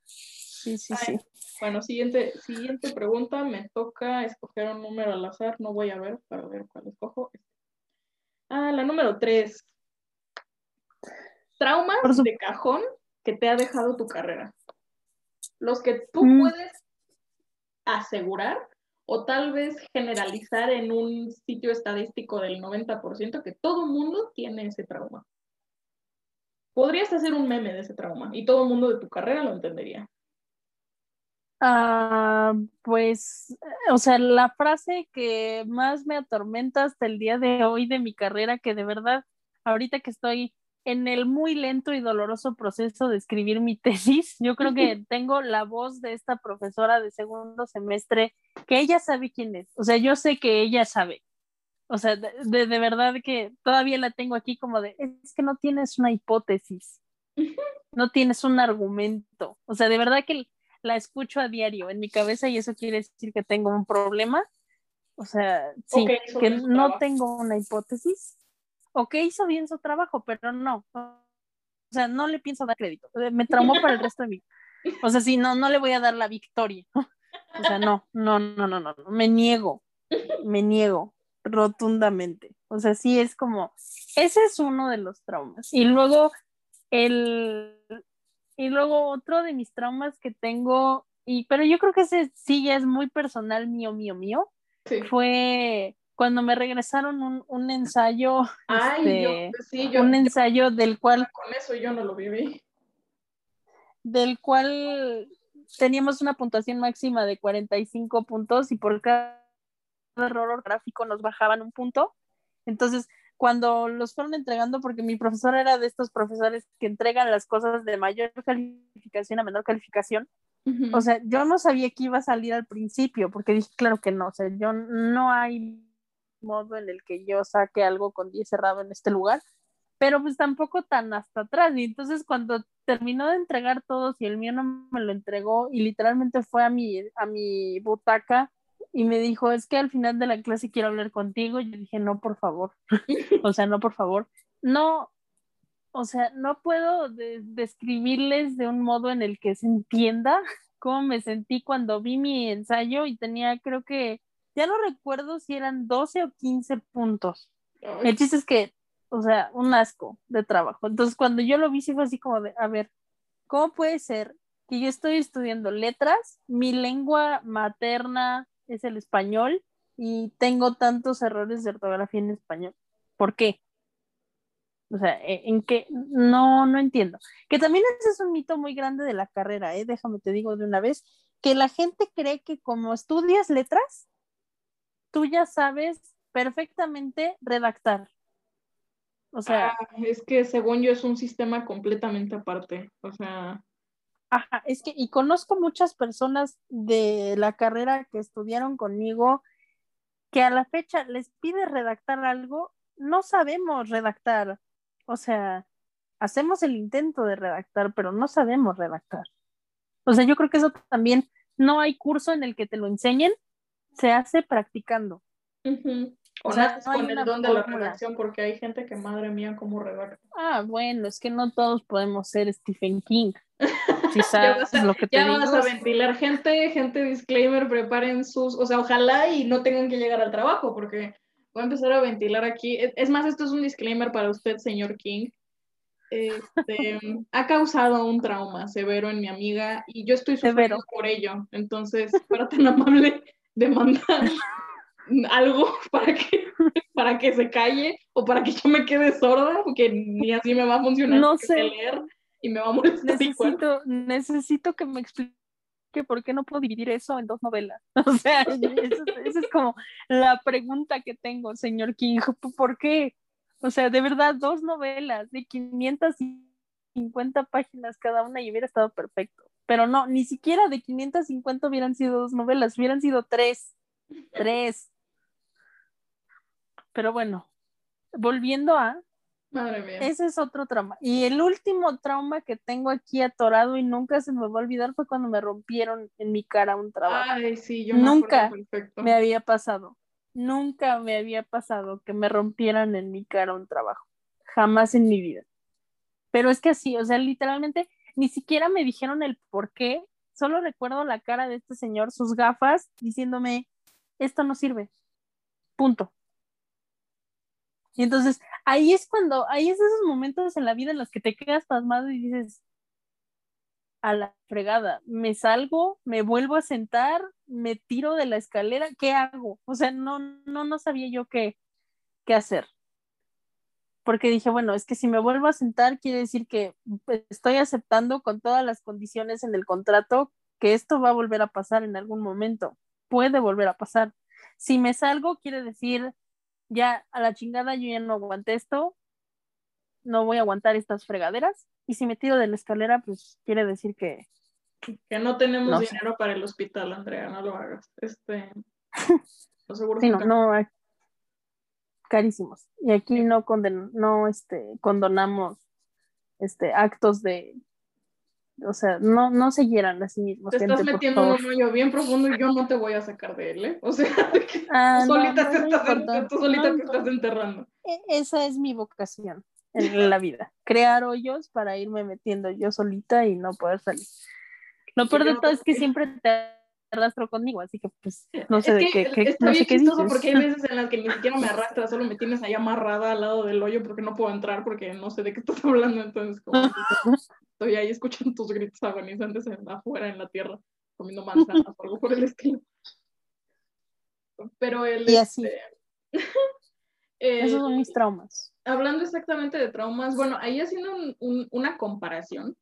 Sí, sí, Ay, sí. Bueno, siguiente, siguiente pregunta. Me toca escoger un número al azar. No voy a ver para ver cuál escojo. Ah, la número tres. Traumas su- de cajón que te ha dejado tu carrera. Los que tú Mm. puedes asegurar o tal vez generalizar en un sitio estadístico del 90% que todo mundo tiene ese trauma. Podrías hacer un meme de ese trauma y todo el mundo de tu carrera lo entendería. Ah, pues, o sea, la frase que más me atormenta hasta el día de hoy de mi carrera, que de verdad, ahorita que estoy en el muy lento y doloroso proceso de escribir mi tesis, yo creo que tengo la voz de esta profesora de segundo semestre, que ella sabe quién es, o sea, yo sé que ella sabe, o sea, de, de, de verdad que todavía la tengo aquí como de, es que no tienes una hipótesis, no tienes un argumento, o sea, de verdad que la escucho a diario en mi cabeza y eso quiere decir que tengo un problema. O sea, sí, Ok, hizo que no tengo una hipótesis o que hizo bien su trabajo, pero no. O sea, no le pienso dar crédito. Eh, Me traumó para el resto de mi vida. O sea, sí, no, no le voy a dar la victoria. O sea, no, no, no, no, no, no. me niego, me niego rotundamente. O sea, sí es como, ese es uno de los traumas. Y luego el, y luego otro de mis traumas que tengo, y, pero yo creo que ese sí ya es muy personal mío, mío, mío, Sí. fue cuando me regresaron un, un ensayo, Ay, este, yo, sí, yo, un yo ensayo del cual, con eso yo no lo viví. del cual teníamos una puntuación máxima de 45 puntos y por cada error ortográfico nos bajaban un punto. Entonces, cuando los fueron entregando, porque mi profesor era de estos profesores que entregan las cosas de mayor calificación a menor calificación, o sea, yo no sabía que iba a salir al principio, porque dije, claro que no, o sea, yo no hay modo en el que yo saque algo con 10 cerrado en este lugar, pero pues tampoco tan hasta atrás. Y entonces cuando terminó de entregar todos y el mío no me lo entregó y literalmente fue a mi, a mi butaca y me dijo, es que al final de la clase quiero hablar contigo. Yo dije, no, por favor. o sea, no, por favor. No, o sea, no puedo de- describirles de un modo en el que se entienda cómo me sentí cuando vi mi ensayo y tenía, creo que, ya no recuerdo si eran 12 o 15 puntos. El chiste es que, o sea, un asco de trabajo. Entonces, cuando yo lo vi, sí fue así como de, a ver, ¿cómo puede ser que yo estoy estudiando letras, mi lengua materna es el español y tengo tantos errores de ortografía en español? ¿Por qué? O sea, ¿e- ¿en qué? No, no entiendo. Que también ese es un mito muy grande de la carrera, ¿eh? Déjame te digo de una vez, que la gente cree que como estudias letras, tú ya sabes perfectamente redactar. O sea, ah, es que según yo es un sistema completamente aparte. O sea, Ajá, es que, y conozco muchas personas de la carrera que estudiaron conmigo que a la fecha les pide redactar algo, no sabemos redactar. O sea, hacemos el intento de redactar, pero no sabemos redactar. O sea, yo creo que eso también no hay curso en el que te lo enseñen, se hace practicando. o O sea, no hay con el don de la redacción porque hay gente que, madre mía, cómo redacta. Ah, bueno, es que no todos podemos ser Stephen King. Si Ya sabes vas a, lo que te ya digo. vas a ventilar gente, gente disclaimer, preparen sus, o sea, ojalá y no tengan que llegar al trabajo, porque voy a empezar a ventilar aquí. Es, más, esto es un disclaimer para usted, señor King. Este, ha causado un trauma severo en mi amiga y yo estoy sufriendo Severo. por ello. Entonces, fuera tan amable de mandar algo para que, para que se calle o para que yo me quede sorda, porque ni así me va a funcionar. No sé leer y me va a molestar necesito, necesito que me expliques que por qué no puedo dividir eso en dos novelas. O sea, esa es como la pregunta que tengo, señor King. ¿Por qué? O sea, de verdad, dos novelas de 550 páginas cada una y hubiera estado perfecto. Pero no, ni siquiera de 550 hubieran sido dos novelas, hubieran sido tres. Tres. Pero bueno, volviendo a Madre mía. Ese es otro trauma. Y el último trauma que tengo aquí atorado y nunca se me va a olvidar fue cuando me rompieron en mi cara un trabajo. Ay, sí, yo nunca me, me había pasado. Nunca me había pasado que me rompieran en mi cara un trabajo. Jamás en mi vida. Pero es que así, o sea, literalmente ni siquiera me dijeron el por qué. Solo recuerdo la cara de este señor, sus gafas, diciéndome, esto no sirve. Punto. Y entonces ahí es cuando, ahí es esos momentos en la vida en los que te quedas pasmado y dices, a la fregada, me salgo, me vuelvo a sentar, me tiro de la escalera, ¿qué hago? O sea, no, no, no sabía yo qué, qué hacer. Porque dije, bueno, es que si me vuelvo a sentar, quiere decir que pues, estoy aceptando con todas las condiciones en el contrato que esto va a volver a pasar en algún momento. Puede volver a pasar. Si me salgo, quiere decir ya a la chingada yo ya no aguanté esto, no voy a aguantar estas fregaderas. Y si me tiro de la escalera, pues quiere decir que... Que no tenemos dinero para el hospital, Andrea, no lo hagas. Este, los seguros sí, no, no, carísimos. Y aquí no, conden no este, condonamos este, actos de o sea, no, no se hieran a sí mismos. Te estás metiendo en un hoyo bien profundo y yo no te voy a sacar de él, ¿eh? O sea, ah, tú solita, te, estás, tú solita te estás enterrando. E, esa es mi vocación en la vida, crear hoyos para irme metiendo yo solita y no poder salir. Lo peor de todo es que siempre te arrastro conmigo, así que pues no sé de qué, qué no sé qué dices. porque hay veces en las que ni siquiera me arrastras, solo me tienes ahí amarrada al lado del hoyo porque no puedo entrar porque no sé de qué estás hablando, entonces como estoy ahí escuchando tus gritos agonizantes afuera en la tierra, comiendo manzanas o algo por el estilo. Pero el... Y así. Este, Esos son mis traumas. Hablando exactamente de traumas, bueno, ahí haciendo una comparación,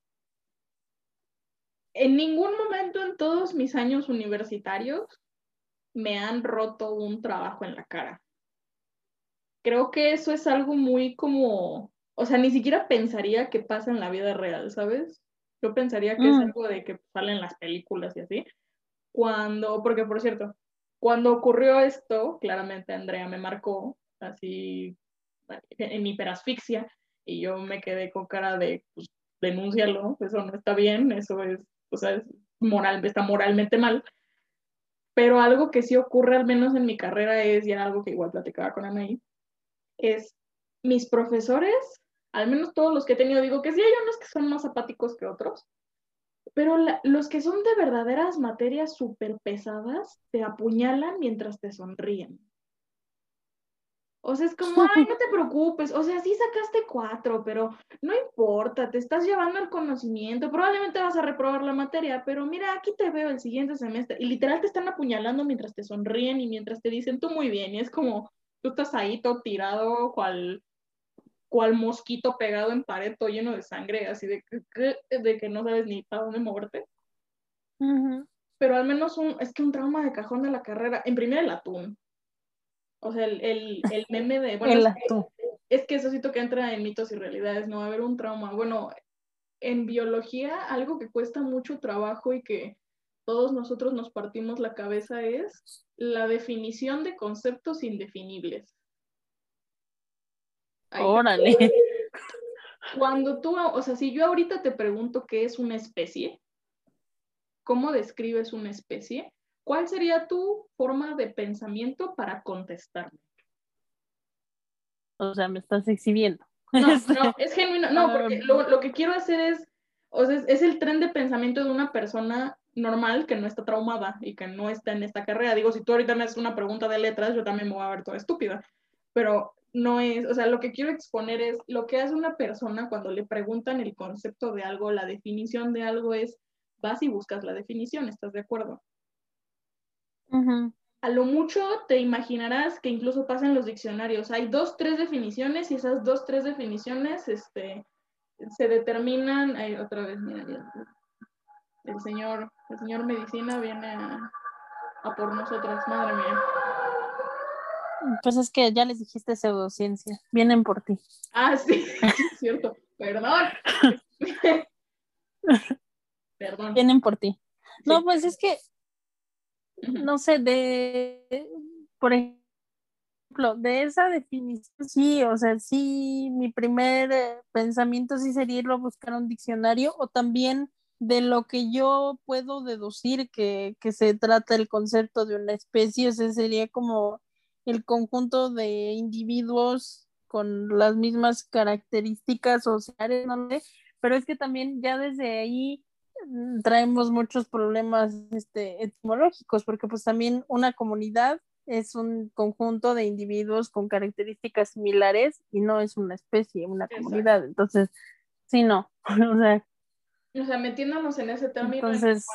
en ningún momento en todos mis años universitarios me han roto un trabajo en la cara. Creo que eso es algo muy como, o sea, ni siquiera pensaría que pasa en la vida real, ¿sabes? Yo pensaría que es mm. algo de que salen las películas y así. Cuando, porque por cierto, cuando ocurrió esto, claramente Andrea me marcó así en hiperasfixia y yo me quedé con cara de, pues, denúncialo, eso no está bien, eso es o sea, moral, está moralmente mal. Pero algo que sí ocurre, al menos en mi carrera, es, ya algo que igual platicaba con Anaí, es mis profesores, al menos todos los que he tenido, digo que sí hay unos que son más apáticos que otros, pero los que son de verdaderas materias súper pesadas te apuñalan mientras te sonríen. O sea, es como, ay, no te preocupes, o sea, sí sacaste cuatro, pero no importa, te estás llevando el conocimiento, probablemente vas a reprobar la materia, pero mira, aquí te veo el siguiente semestre. Y literal te están apuñalando mientras te sonríen y mientras te dicen tú muy bien, y es como, tú estás ahí todo tirado, cual, cual mosquito pegado en pared, todo lleno de sangre, así de, de que no sabes ni para dónde moverte. Pero al menos un, es que un trauma de cajón de la carrera, en primer el atún. O sea, el, el, el meme de, bueno, es, que, eso sí que entra en mitos y realidades, no va a haber un trauma. Bueno, en biología, algo que cuesta mucho trabajo y que todos nosotros nos partimos la cabeza es la definición de conceptos indefinibles. Órale. Cuando tú, o sea, si yo ahorita te pregunto qué es una especie, ¿cómo describes una especie? ¿Cuál sería tu forma de pensamiento para contestarme? O sea, me estás exhibiendo. No, no, es genuino. No, porque lo, que quiero hacer es, o sea, es el tren de pensamiento de una persona normal que no está traumada y que no está en esta carrera. Digo, si tú ahorita me haces una pregunta de letras, yo también me voy a ver toda estúpida. Pero no es, o sea, lo que quiero exponer es lo que hace una persona cuando le preguntan el concepto de algo, la definición de algo es, vas y buscas la definición, ¿estás de acuerdo? A lo mucho te imaginarás que incluso pasa en los diccionarios. Hay dos, tres definiciones y esas dos, tres definiciones este, se determinan, otra vez, mira, el señor, el señor medicina viene a, a por nosotras, madre mía. Pues es que ya les dijiste pseudociencia, vienen por ti. Ah, sí, es cierto, perdón. Perdón. Vienen por ti. No, pues es que, no sé, de, por ejemplo, de esa definición, sí, o sea, sí, mi primer eh, pensamiento sí sería irlo a buscar un diccionario o también de lo que yo puedo deducir que, que se trata el concepto de una especie, o sea, sería como el conjunto de individuos con las mismas características sociales, ¿no? pero es que también ya desde ahí traemos muchos problemas este, etimológicos, porque pues también una comunidad es un conjunto de individuos con características similares y no es una especie, una comunidad. Entonces, sí, no. o sea, o sea, metiéndonos en ese término, entonces,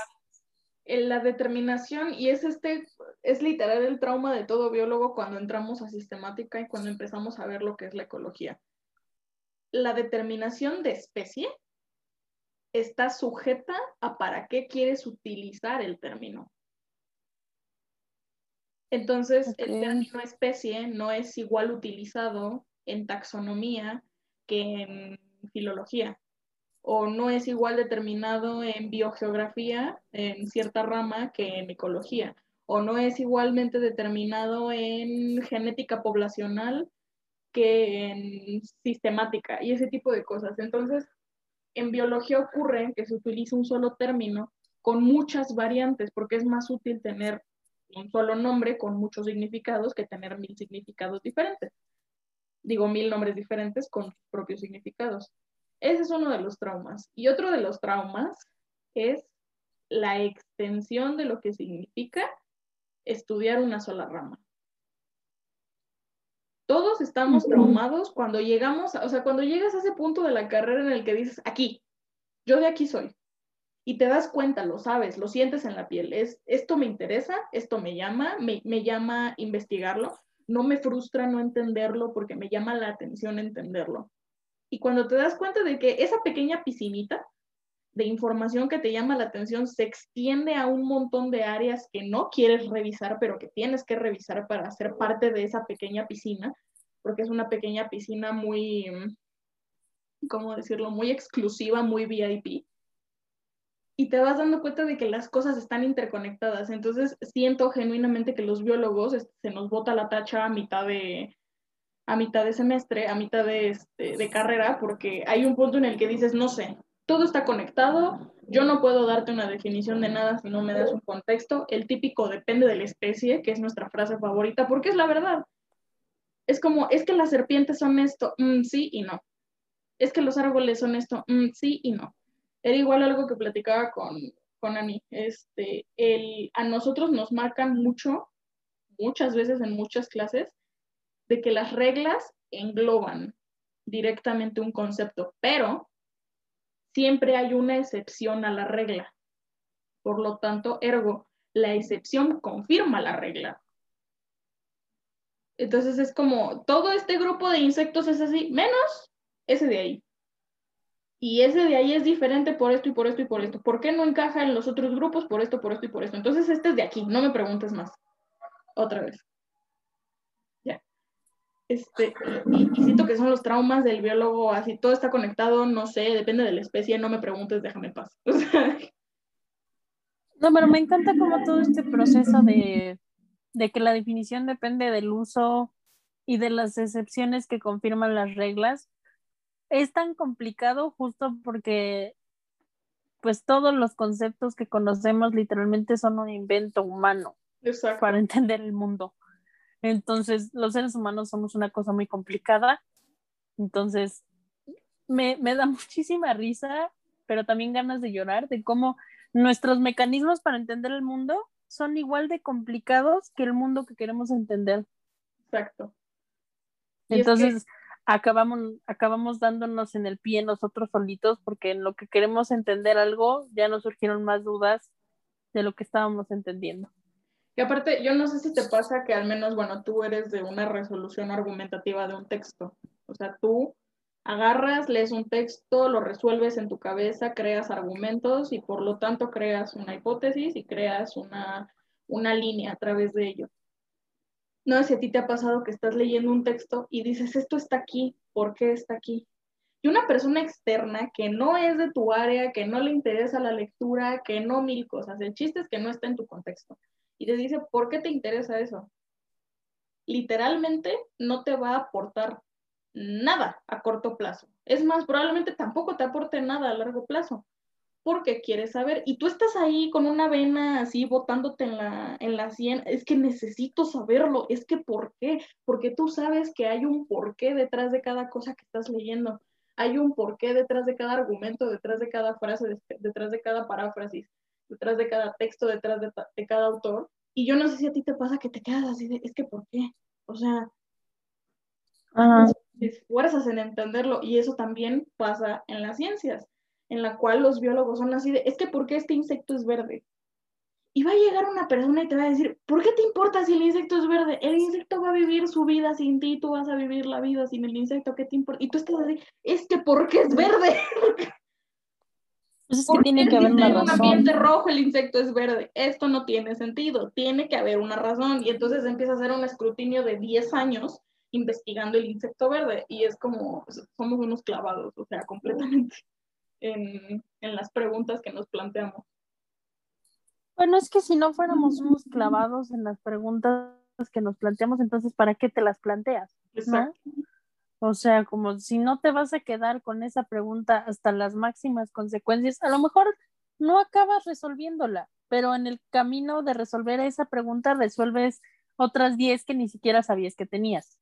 en la determinación, y es este, es literal el trauma de todo biólogo cuando entramos a sistemática y cuando empezamos a ver lo que es la ecología. La determinación de especie está sujeta a para qué quieres utilizar el término. Entonces, el término especie no es igual utilizado en taxonomía que en filología o no es igual determinado en biogeografía en cierta rama que en ecología, o no es igualmente determinado en genética poblacional que en sistemática y ese tipo de cosas. Entonces, en biología ocurre que se utiliza un solo término con muchas variantes, porque es más útil tener un solo nombre con muchos significados que tener mil significados diferentes. Digo, mil nombres diferentes con propios significados. Ese es uno de los traumas. Y otro de los traumas es la extensión de lo que significa estudiar una sola rama. Todos estamos traumados cuando llegamos, o sea, cuando llegas a ese punto de la carrera en el que dices, aquí, yo de aquí soy. Y te das cuenta, lo sabes, lo sientes en la piel. Es, esto me interesa, esto me llama, me, me llama investigarlo. No me frustra no entenderlo porque me llama la atención entenderlo. Y cuando te das cuenta de que esa pequeña piscinita de información que te llama la atención se extiende a un montón de áreas que no quieres revisar, pero que tienes que revisar para ser parte de esa pequeña piscina, porque es una pequeña piscina muy, ¿cómo decirlo?, muy exclusiva, muy VIP. Y te vas dando cuenta de que las cosas están interconectadas. Entonces siento genuinamente que los biólogos este, se nos bota la tacha a mitad de, a mitad de semestre, a mitad de, este, de carrera, porque hay un punto en el que dices, no sé, todo está conectado, yo no puedo darte una definición de nada si no me das un contexto, el típico depende de la especie, que es nuestra frase favorita, porque es la verdad. Es como, es que las serpientes son esto, mm, sí y no. Es que los árboles son esto, mm, sí y no. Era igual algo que platicaba con, con Ani. Este, el, a nosotros nos marcan mucho, muchas veces en muchas clases, de que las reglas engloban directamente un concepto, pero siempre hay una excepción a la regla. Por lo tanto, ergo, la excepción confirma la regla. Entonces es como, todo este grupo de insectos es así, menos ese de ahí. Y ese de ahí es diferente por esto y por esto y por esto. ¿Por qué no encaja en los otros grupos? Por esto, por esto y por esto. Entonces este es de aquí, no me preguntes más. Otra vez. Este, y, siento que son los traumas del biólogo, así todo está conectado, no sé, depende de la especie, no me preguntes, déjame en paz. no, pero me encanta como todo este proceso de, de que la definición depende del uso y de las excepciones que confirman las reglas. Es tan complicado justo porque pues todos los conceptos que conocemos literalmente son un invento humano para entender el mundo. Entonces, los seres humanos somos una cosa muy complicada. Entonces, me, da muchísima risa, pero también ganas de llorar de cómo nuestros mecanismos para entender el mundo son igual de complicados que el mundo que queremos entender. Exacto. Entonces, acabamos, acabamos dándonos en el pie nosotros solitos porque en lo que queremos entender algo ya nos surgieron más dudas de lo que estábamos entendiendo. Y aparte, yo no sé si te pasa que al menos, bueno, tú eres de una resolución argumentativa de un texto. O sea, tú Agarras, lees un texto, lo resuelves en tu cabeza, creas argumentos y por lo tanto creas una hipótesis y creas una, una línea a través de ello. No sé si a ti te ha pasado que estás leyendo un texto y dices, esto está aquí, ¿por qué está aquí? Y una persona externa que no es de tu área, que no le interesa la lectura, que no mil cosas, el chiste es que no está en tu contexto. Y te dice, ¿por qué te interesa eso? Literalmente no te va a aportar nada a corto plazo. Es más, probablemente tampoco te aporte nada a largo plazo, porque quieres saber. Y tú estás ahí con una vena así botándote en la, en la sien. Es que necesito saberlo. Es que ¿por qué? Porque tú sabes que hay un porqué detrás de cada cosa que estás leyendo. Hay un porqué detrás de cada argumento, detrás de cada frase, detrás de cada paráfrasis, detrás de cada texto, detrás de, de cada autor. Y yo no sé si a ti te pasa que te quedas así de, es que ¿por qué? O sea, te esfuerzas en entenderlo y eso también pasa en las ciencias, en la cual los biólogos son así de, es que ¿por qué este insecto es verde? Y va a llegar una persona y te va a decir, ¿por qué te importa si el insecto es verde? El insecto va a vivir su vida sin ti, tú vas a vivir la vida sin el insecto, ¿qué te importa? Y tú estás así, es que ¿por qué es verde? Pues es que tiene que haber una razón. un ambiente rojo el insecto es verde. Esto no tiene sentido, tiene que haber una razón. Y entonces empieza a hacer un escrutinio de 10 años investigando el insecto verde y es como, pues, somos unos clavados, o sea, completamente en, en las preguntas que nos planteamos. Bueno, es que si no fuéramos unos clavados en las preguntas que nos planteamos, entonces, ¿para qué te las planteas? Exacto. O sea, como si no te vas a quedar con esa pregunta hasta las máximas consecuencias, a lo mejor no acabas resolviéndola, pero en el camino de resolver esa pregunta resuelves otras 10 que ni siquiera sabías que tenías.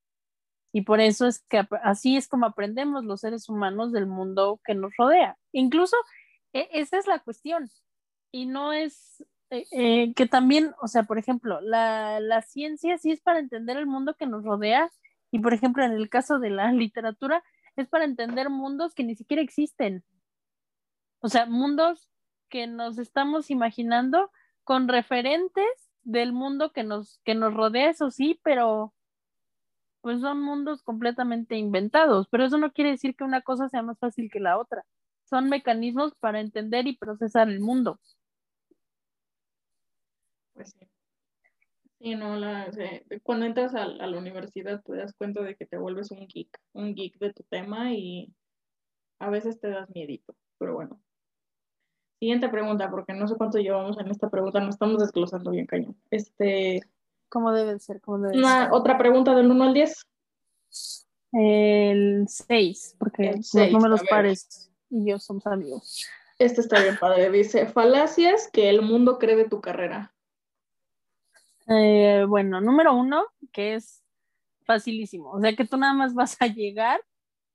Y por eso es que así es como aprendemos los seres humanos del mundo que nos rodea. Incluso e, esa es la cuestión. Y no es eh, eh, que también, o sea, por ejemplo, la, la ciencia sí es para entender el mundo que nos rodea. Y por ejemplo, en el caso de la literatura, es para entender mundos que ni siquiera existen. O sea, mundos que nos estamos imaginando con referentes del mundo que nos, que nos rodea, eso sí, pero pues son mundos completamente inventados, pero eso no quiere decir que una cosa sea más fácil que la otra. Son mecanismos para entender y procesar el mundo. Pues sí. Sí, no, la, cuando entras a, la universidad te das cuenta de que te vuelves un geek, un geek de tu tema y a veces te das miedito, pero bueno. Siguiente pregunta, porque no sé cuánto llevamos en esta pregunta, no estamos desglosando bien cañón. Este, ¿Cómo debe ser? ¿Cómo debe Una, ser? Otra pregunta del 1 al 10. El 6, porque los números pares y yo somos amigos. Este está bien padre. Dice, falacias que el mundo cree de tu carrera. Eh, bueno, número uno, que es facilísimo. O sea, que tú nada más vas a llegar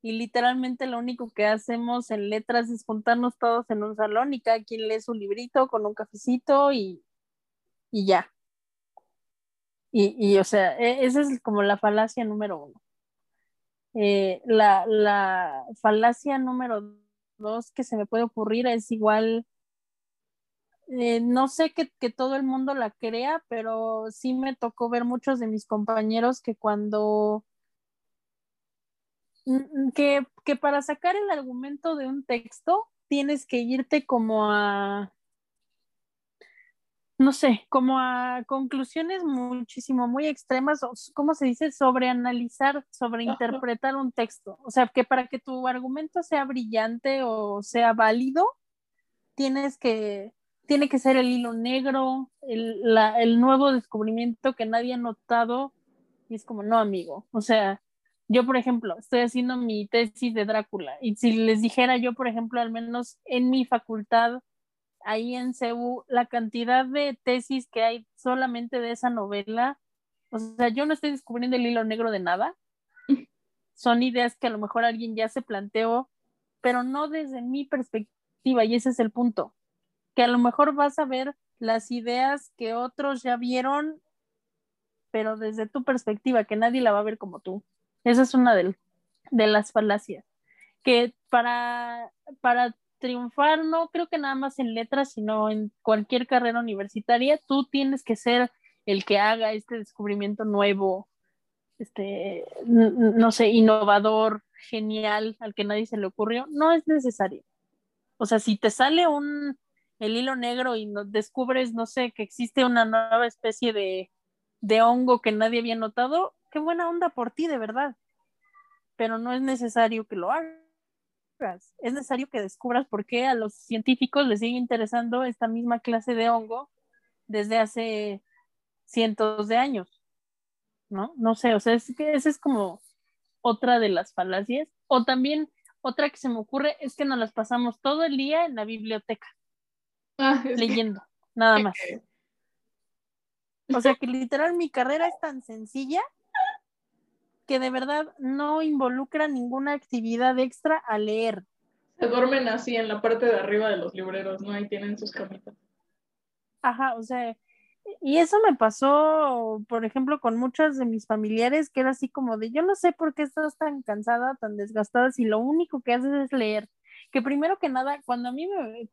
y literalmente lo único que hacemos en letras es juntarnos todos en un salón y cada quien lee su librito con un cafecito y, y ya. Y, o sea, e, esa es como la falacia número uno. Eh, la, falacia número dos que se me puede ocurrir es igual, eh, no sé que, que, todo el mundo la crea, pero sí me tocó ver muchos de mis compañeros que cuando, mm, que, que para sacar el argumento de un texto tienes que irte como a no sé, como a conclusiones muchísimo, muy extremas, ¿cómo se dice? Sobreanalizar, sobreinterpretar un texto. O sea, que para que tu argumento sea brillante o sea válido, tienes que, tiene que ser el hilo negro, el, el nuevo descubrimiento que nadie ha notado. Y es como, no, amigo. O sea, yo, por ejemplo, estoy haciendo mi tesis de Drácula. Y si les dijera yo, por ejemplo, al menos en mi facultad, ahí en CEU la cantidad de tesis que hay solamente de esa novela. O sea, yo no estoy descubriendo el hilo negro de nada. Son ideas que a lo mejor alguien ya se planteó, pero no desde mi perspectiva, y ese es el punto. Que a lo mejor vas a ver las ideas que otros ya vieron, pero desde tu perspectiva, que nadie la va a ver como tú. Esa es una de, de las falacias. Que para, para triunfar, no creo que nada más en letras, sino en cualquier carrera universitaria, tú tienes que ser el que haga este descubrimiento nuevo, este, no sé, innovador, genial al que nadie se le ocurrió, no es necesario. O sea, si te sale un el hilo negro y descubres, no sé, que existe una nueva especie de, de hongo que nadie había notado, qué buena onda por ti, de verdad. Pero no es necesario que lo hagas. Es necesario que descubras por qué a los científicos les sigue interesando esta misma clase de hongo desde hace cientos de años. ¿No? No sé, o sea, es que esa es como otra de las falacias. O también otra que se me ocurre es que nos las pasamos todo el día en la biblioteca, Ah, es que- leyendo, nada más. O sea que literal mi carrera es tan sencilla que de verdad no involucra ninguna actividad extra a leer. Se duermen así en la parte de arriba de los libreros, ¿no? Ahí tienen sus camitas. Ajá, o sea, y eso me pasó, por ejemplo, con muchas de mis familiares, que era así como de, yo no sé por qué estás tan cansada, tan desgastada, si lo único que haces es leer. Que primero que nada, cuando a mí me,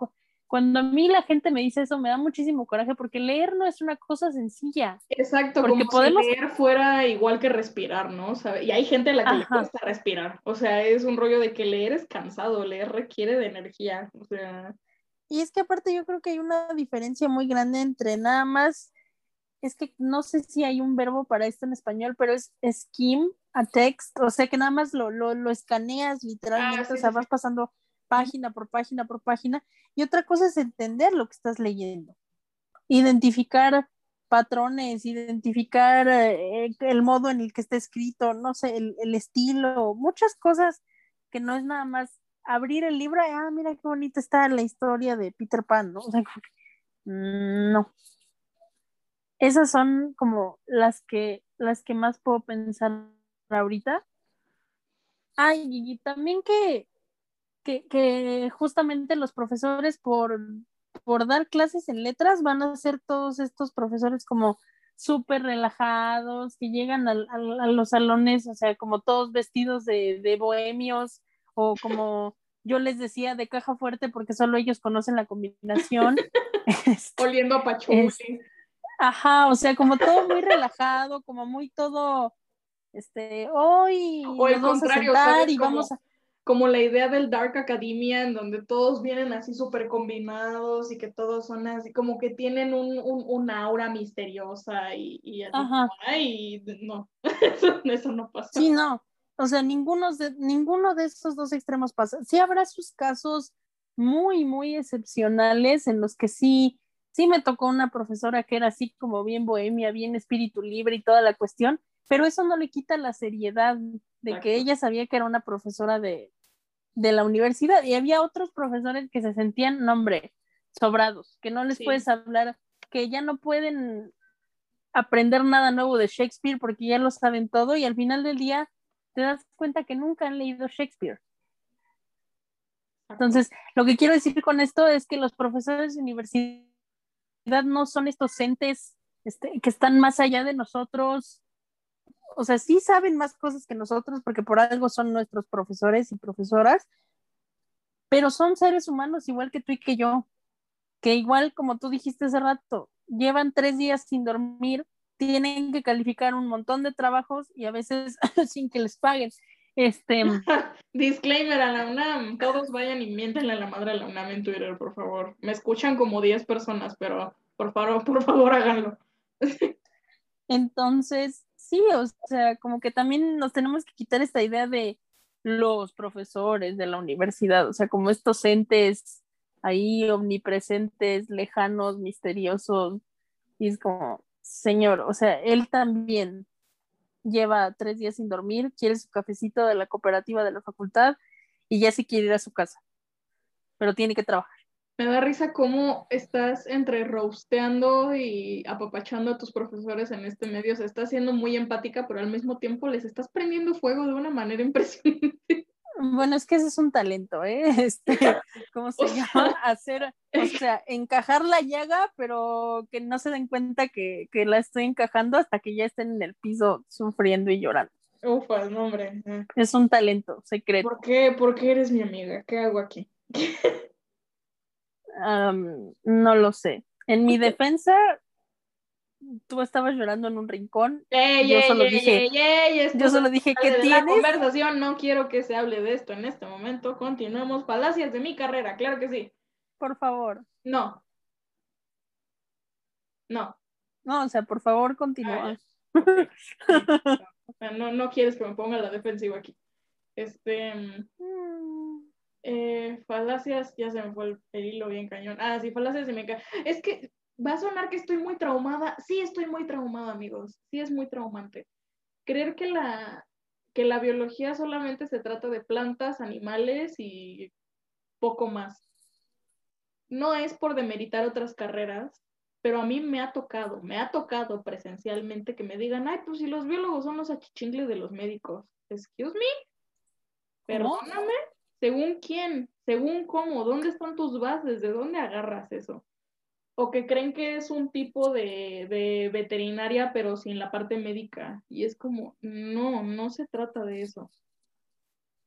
cuando a mí la gente me dice eso, me da muchísimo coraje, porque leer no es una cosa sencilla. Exacto, Porque como podemos- si leer fuera igual que respirar, ¿no? Y hay gente a la que le Ajá. cuesta respirar. O sea, es un rollo de que leer es cansado, leer requiere de energía. O sea, Y es que aparte yo creo que hay una diferencia muy grande entre nada más, es que no sé si hay un verbo para esto en español, pero es skim a text, o sea que nada más lo, lo, lo escaneas literalmente, Ah, sí, o sea, sí, vas pasando página por página por página, y otra cosa es entender lo que estás leyendo, identificar patrones, identificar eh, el modo en el que está escrito, no sé, el, estilo, muchas cosas que no es nada más abrir el libro ah, mira qué bonita está la historia de Peter Pan, ¿no? O sea, mm, no. Esas son como las que, las que más puedo pensar ahorita. Ay, y también que, que, que justamente los profesores por, por dar clases en letras van a ser todos estos profesores como súper relajados, que llegan al- al- a, los salones, o sea, como todos vestidos de, de bohemios, o como yo les decía, de caja fuerte, porque solo ellos conocen la combinación. Este, oliendo a pachuli. Ajá, o sea, como todo muy relajado, como muy todo, este, hoy O el a contrario, y Como- vamos a... Como la idea del Dark Academia, en donde todos vienen así súper combinados y que todos son así, como que tienen un, un, un aura misteriosa y, y así. Ay, no, eso, eso no pasa. Sí, no, o sea, ninguno de, ninguno de estos dos extremos pasa. Sí habrá sus casos muy, muy excepcionales en los que sí, sí me tocó una profesora que era así como bien bohemia, bien espíritu libre y toda la cuestión, pero eso no le quita la seriedad de Exacto. que ella sabía que era una profesora de, de la universidad y había otros profesores que se sentían, no, hombre, sobrados, que no les Sí. puedes hablar, que ya no pueden aprender nada nuevo de Shakespeare porque ya lo saben todo y al final del día te das cuenta que nunca han leído Shakespeare. Entonces, lo que quiero decir con esto es que los profesores de universidad no son estos entes este, que están más allá de nosotros. O sea, sí saben más cosas que nosotros porque por algo son nuestros profesores y profesoras, pero son seres humanos igual que tú y que yo, que igual como tú dijiste hace rato, llevan tres días sin dormir, tienen que calificar un montón de trabajos y a veces sin que les paguen. Este, Disclaimer a la UNAM, todos vayan y miéntenle a la madre a la UNAM en Twitter, por favor. Me escuchan como 10 personas, pero por favor, por favor háganlo. Entonces, sí, o sea, como que también nos tenemos que quitar esta idea de los profesores de la universidad, o sea, como estos entes ahí omnipresentes, lejanos, misteriosos, y es como, señor, o sea, él también lleva tres días sin dormir, quiere su cafecito de la cooperativa de la facultad y ya se quiere ir a su casa, pero tiene que trabajar. Me da risa cómo estás entre roasteando y apapachando a tus profesores en este medio. Se está haciendo muy empática, pero al mismo tiempo les estás prendiendo fuego de una manera impresionante. Bueno, es que ese es un talento, ¿eh? Este, ¿cómo se O sea- llama? Hacer, o sea, encajar la llaga, pero que no se den cuenta que, que la estoy encajando hasta que ya estén en el piso sufriendo y llorando. Ufa, no, hombre. Es un talento secreto. ¿Por qué? ¿Por qué eres mi amiga? ¿Qué hago aquí? No lo sé. En mi defensa, tú estabas llorando en un rincón. Yo solo dije, yo solo dije, ¿qué de La tienes? conversación, no quiero que se hable de esto en este momento. Continuemos. Falacias de mi carrera, claro que sí. Por favor. No. No. No, o sea, por favor, continúa. Sea, no, no quieres que me ponga la defensiva aquí. Este. Mm, eh, falacias, ya se me fue el, hilo bien cañón. Ah, sí, falacias de mi carrera. Es que va a sonar que estoy muy traumada. Sí, estoy muy traumada, amigos. Sí, es muy traumante. Creer que la, que la biología solamente se trata de plantas, animales y poco más. No es por demeritar otras carreras, pero a mí me ha tocado, me ha tocado presencialmente que me digan, ay, pues si los biólogos son los achichingles de los médicos. Excuse me, ¿Cómo? ¿Según quién? ¿Según cómo? ¿Dónde están tus bases? ¿De dónde agarras eso? O que creen que es un tipo de, de veterinaria, pero sin la parte médica. Y es como, no, no se trata de eso.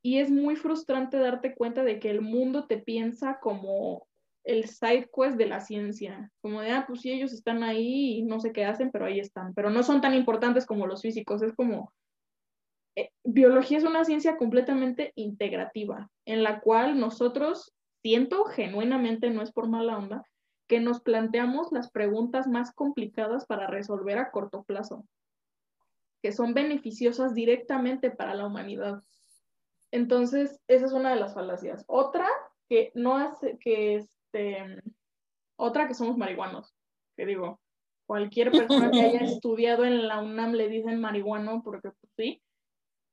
Y es muy frustrante darte cuenta de que el mundo te piensa como el side quest de la ciencia, como de, ah, pues sí, ellos están ahí y no sé qué hacen, pero ahí están, pero no son tan importantes como los físicos, es como, eh, biología es una ciencia completamente integrativa, en la cual nosotros, siento genuinamente, no es por mala onda, que nos planteamos las preguntas más complicadas para resolver a corto plazo, que son beneficiosas directamente para la humanidad. Entonces, esa es una de las falacias. Otra que no hace, que este, otra que somos marihuanos, que digo, cualquier persona que haya estudiado en la UNAM le dicen marihuano porque pues sí,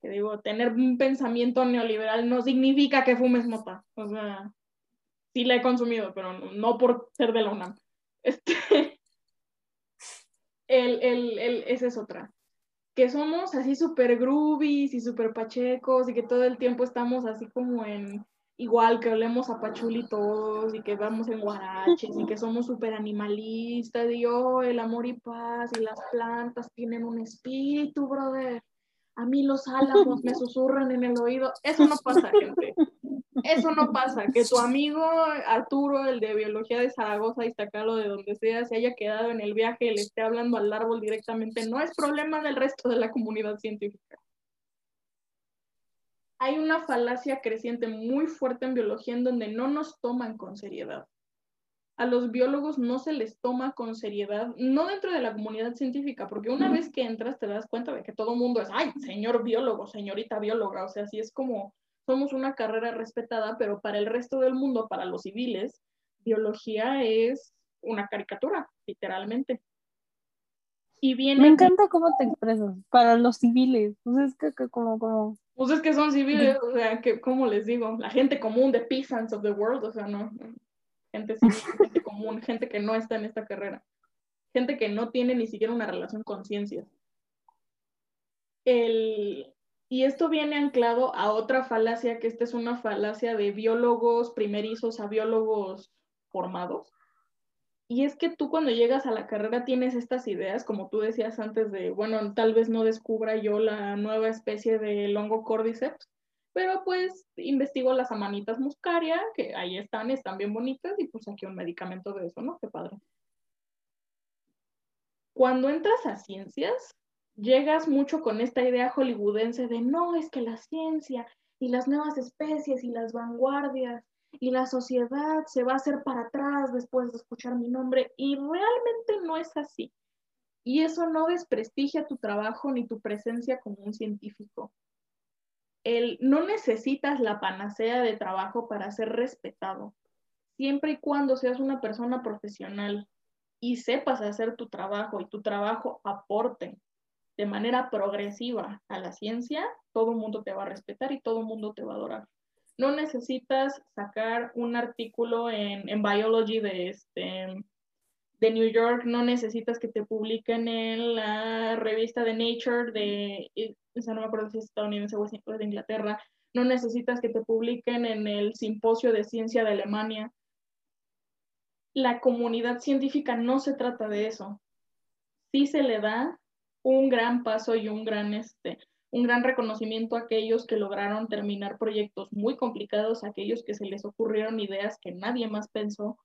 que digo, tener un pensamiento neoliberal no significa que fumes mota, o sea, sí la he consumido, pero no, por ser de la UNAM. Este, el, el, el, esa es otra. Que somos así súper groovies y súper pachecos y que todo el tiempo estamos así como en, igual que olemos a pachuli todos y que vamos en guaraches y que somos súper animalistas y oh, el amor y paz y las plantas tienen un espíritu, brother. A mí los álamos me susurran en el oído. Eso no pasa, gente. Eso no pasa. Que tu amigo Arturo, el de biología de Zaragoza, Iztacalo, de donde sea, se haya quedado en el viaje y le esté hablando al árbol directamente, no es problema del resto de la comunidad científica. Hay una falacia creciente muy fuerte en biología en donde no nos toman con seriedad. A los biólogos no se les toma con seriedad, no dentro de la comunidad científica, porque una vez que entras te das cuenta de que todo el mundo es, ay, señor biólogo, señorita bióloga, o sea, así es como somos una carrera respetada, pero para el resto del mundo, para los civiles, biología es una caricatura, literalmente. Y viene... Me encanta cómo te expresas, para los civiles, pues es que, que como, como... Pues es que son civiles, o sea, que, ¿cómo les digo? La gente común de peasants of the world, o sea, no, gente común, gente que no está en esta carrera, gente que no tiene ni siquiera una relación con ciencias. El, y esto viene anclado a otra falacia, que esta es una falacia de biólogos primerizos a biólogos formados. Y es que tú cuando llegas a la carrera tienes estas ideas, como tú decías antes de, bueno, tal vez no descubra yo la nueva especie de hongo cordyceps, pero pues investigo las amanitas muscaria, que ahí están, están bien bonitas, y pues aquí un medicamento de eso, ¿no? Qué padre. Cuando entras a ciencias, llegas mucho con esta idea hollywoodense de no, es que la ciencia y las nuevas especies y las vanguardias y la sociedad se va a hacer para atrás después de escuchar mi nombre y realmente no es así. Y eso no desprestigia tu trabajo ni tu presencia como un científico. El, no necesitas la panacea de trabajo para ser respetado, siempre y cuando seas una persona profesional y sepas hacer tu trabajo y tu trabajo aporte de manera progresiva a la ciencia, todo el mundo te va a respetar y todo el mundo te va a adorar. No necesitas sacar un artículo en, en Biology de, este, de New York, no necesitas que te publiquen en la revista de Nature de, o sea, no me acuerdo si es estadounidense o de Inglaterra, no necesitas que te publiquen en el simposio de ciencia de Alemania. La comunidad científica no se trata de eso. Sí se le da un gran paso y un gran, este, un gran reconocimiento a aquellos que lograron terminar proyectos muy complicados, a aquellos que se les ocurrieron ideas que nadie más pensó,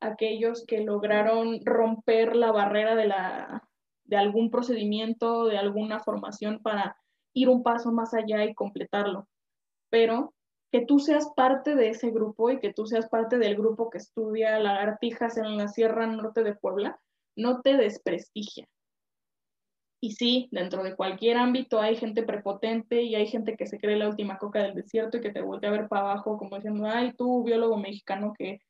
aquellos que lograron romper la barrera de la, de algún procedimiento, de alguna formación para ir un paso más allá y completarlo. Pero que tú seas parte de ese grupo y que tú seas parte del grupo que estudia lagartijas en la Sierra Norte de Puebla, no te desprestigia. Y sí, dentro de cualquier ámbito hay gente prepotente y hay gente que se cree la última coca del desierto y que te voltea a ver para abajo como diciendo, ay, tú, biólogo mexicano, que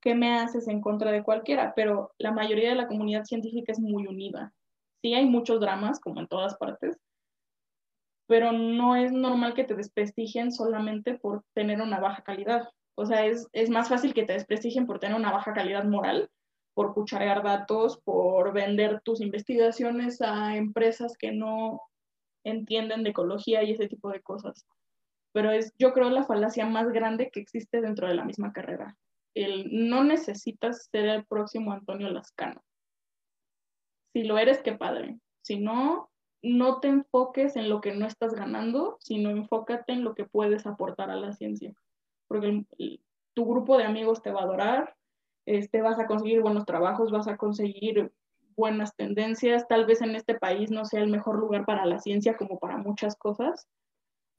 ¿qué me haces en contra de cualquiera? Pero la mayoría de la comunidad científica es muy unida. Sí hay muchos dramas, como en todas partes, pero no es normal que te desprestigien solamente por tener una baja calidad. O sea, es, es más fácil que te desprestigien por tener una baja calidad moral, por cucharear datos, por vender tus investigaciones a empresas que no entienden de ecología y ese tipo de cosas. Pero es, yo creo, la falacia más grande que existe dentro de la misma carrera el no necesitas ser el próximo Antonio Lascano. Si lo eres, qué padre. Si no, no te enfoques en lo que no estás ganando, sino enfócate en lo que puedes aportar a la ciencia. Porque tu grupo de amigos te va a adorar, este, vas a conseguir buenos trabajos, vas a conseguir buenas tendencias. Tal vez en este país no sea el mejor lugar para la ciencia como para muchas cosas,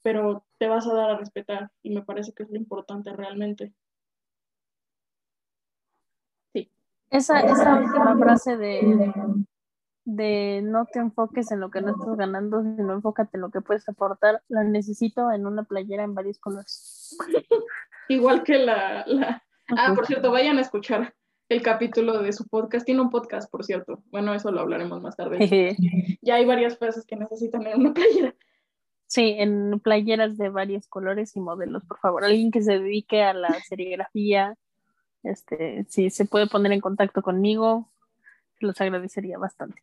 pero te vas a dar a respetar y me parece que es lo importante realmente. Esa, esa última frase de, de no te enfoques en lo que no estás ganando, sino enfócate en lo que puedes aportar, la necesito en una playera en varios colores. Igual que la, la... Ah, por cierto, vayan a escuchar el capítulo de su podcast. Tiene un podcast, por cierto. Bueno, eso lo hablaremos más tarde. ya hay varias frases que necesitan en una playera. Sí, en playeras de varios colores y modelos, por favor. Alguien que se dedique a la serigrafía, este, si se puede poner en contacto conmigo, los agradecería bastante.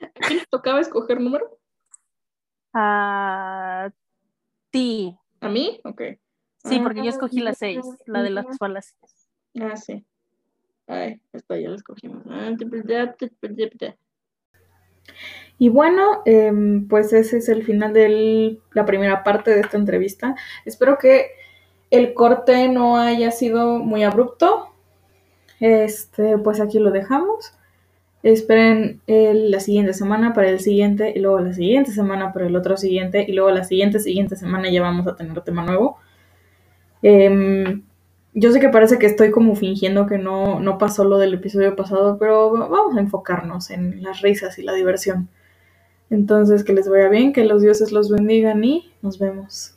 ¿A quién tocaba escoger número? A ti. ¿A mí? Ok. Sí, porque yo escogí la 6, la de las falacias. Ah, sí. Ay, esta ya la escogimos. Y bueno, em, pues ese es el final de la primera parte de esta entrevista. Espero que el corte no haya sido muy abrupto, este, pues aquí lo dejamos. Esperen la siguiente semana para el siguiente y luego la siguiente semana para el otro siguiente y luego la siguiente siguiente semana ya vamos a tener tema nuevo. Em, yo sé que parece que estoy como fingiendo que no, no pasó lo del episodio pasado, pero vamos a enfocarnos en las risas y la diversión. Entonces, que les vaya bien, que los dioses los bendigan y nos vemos.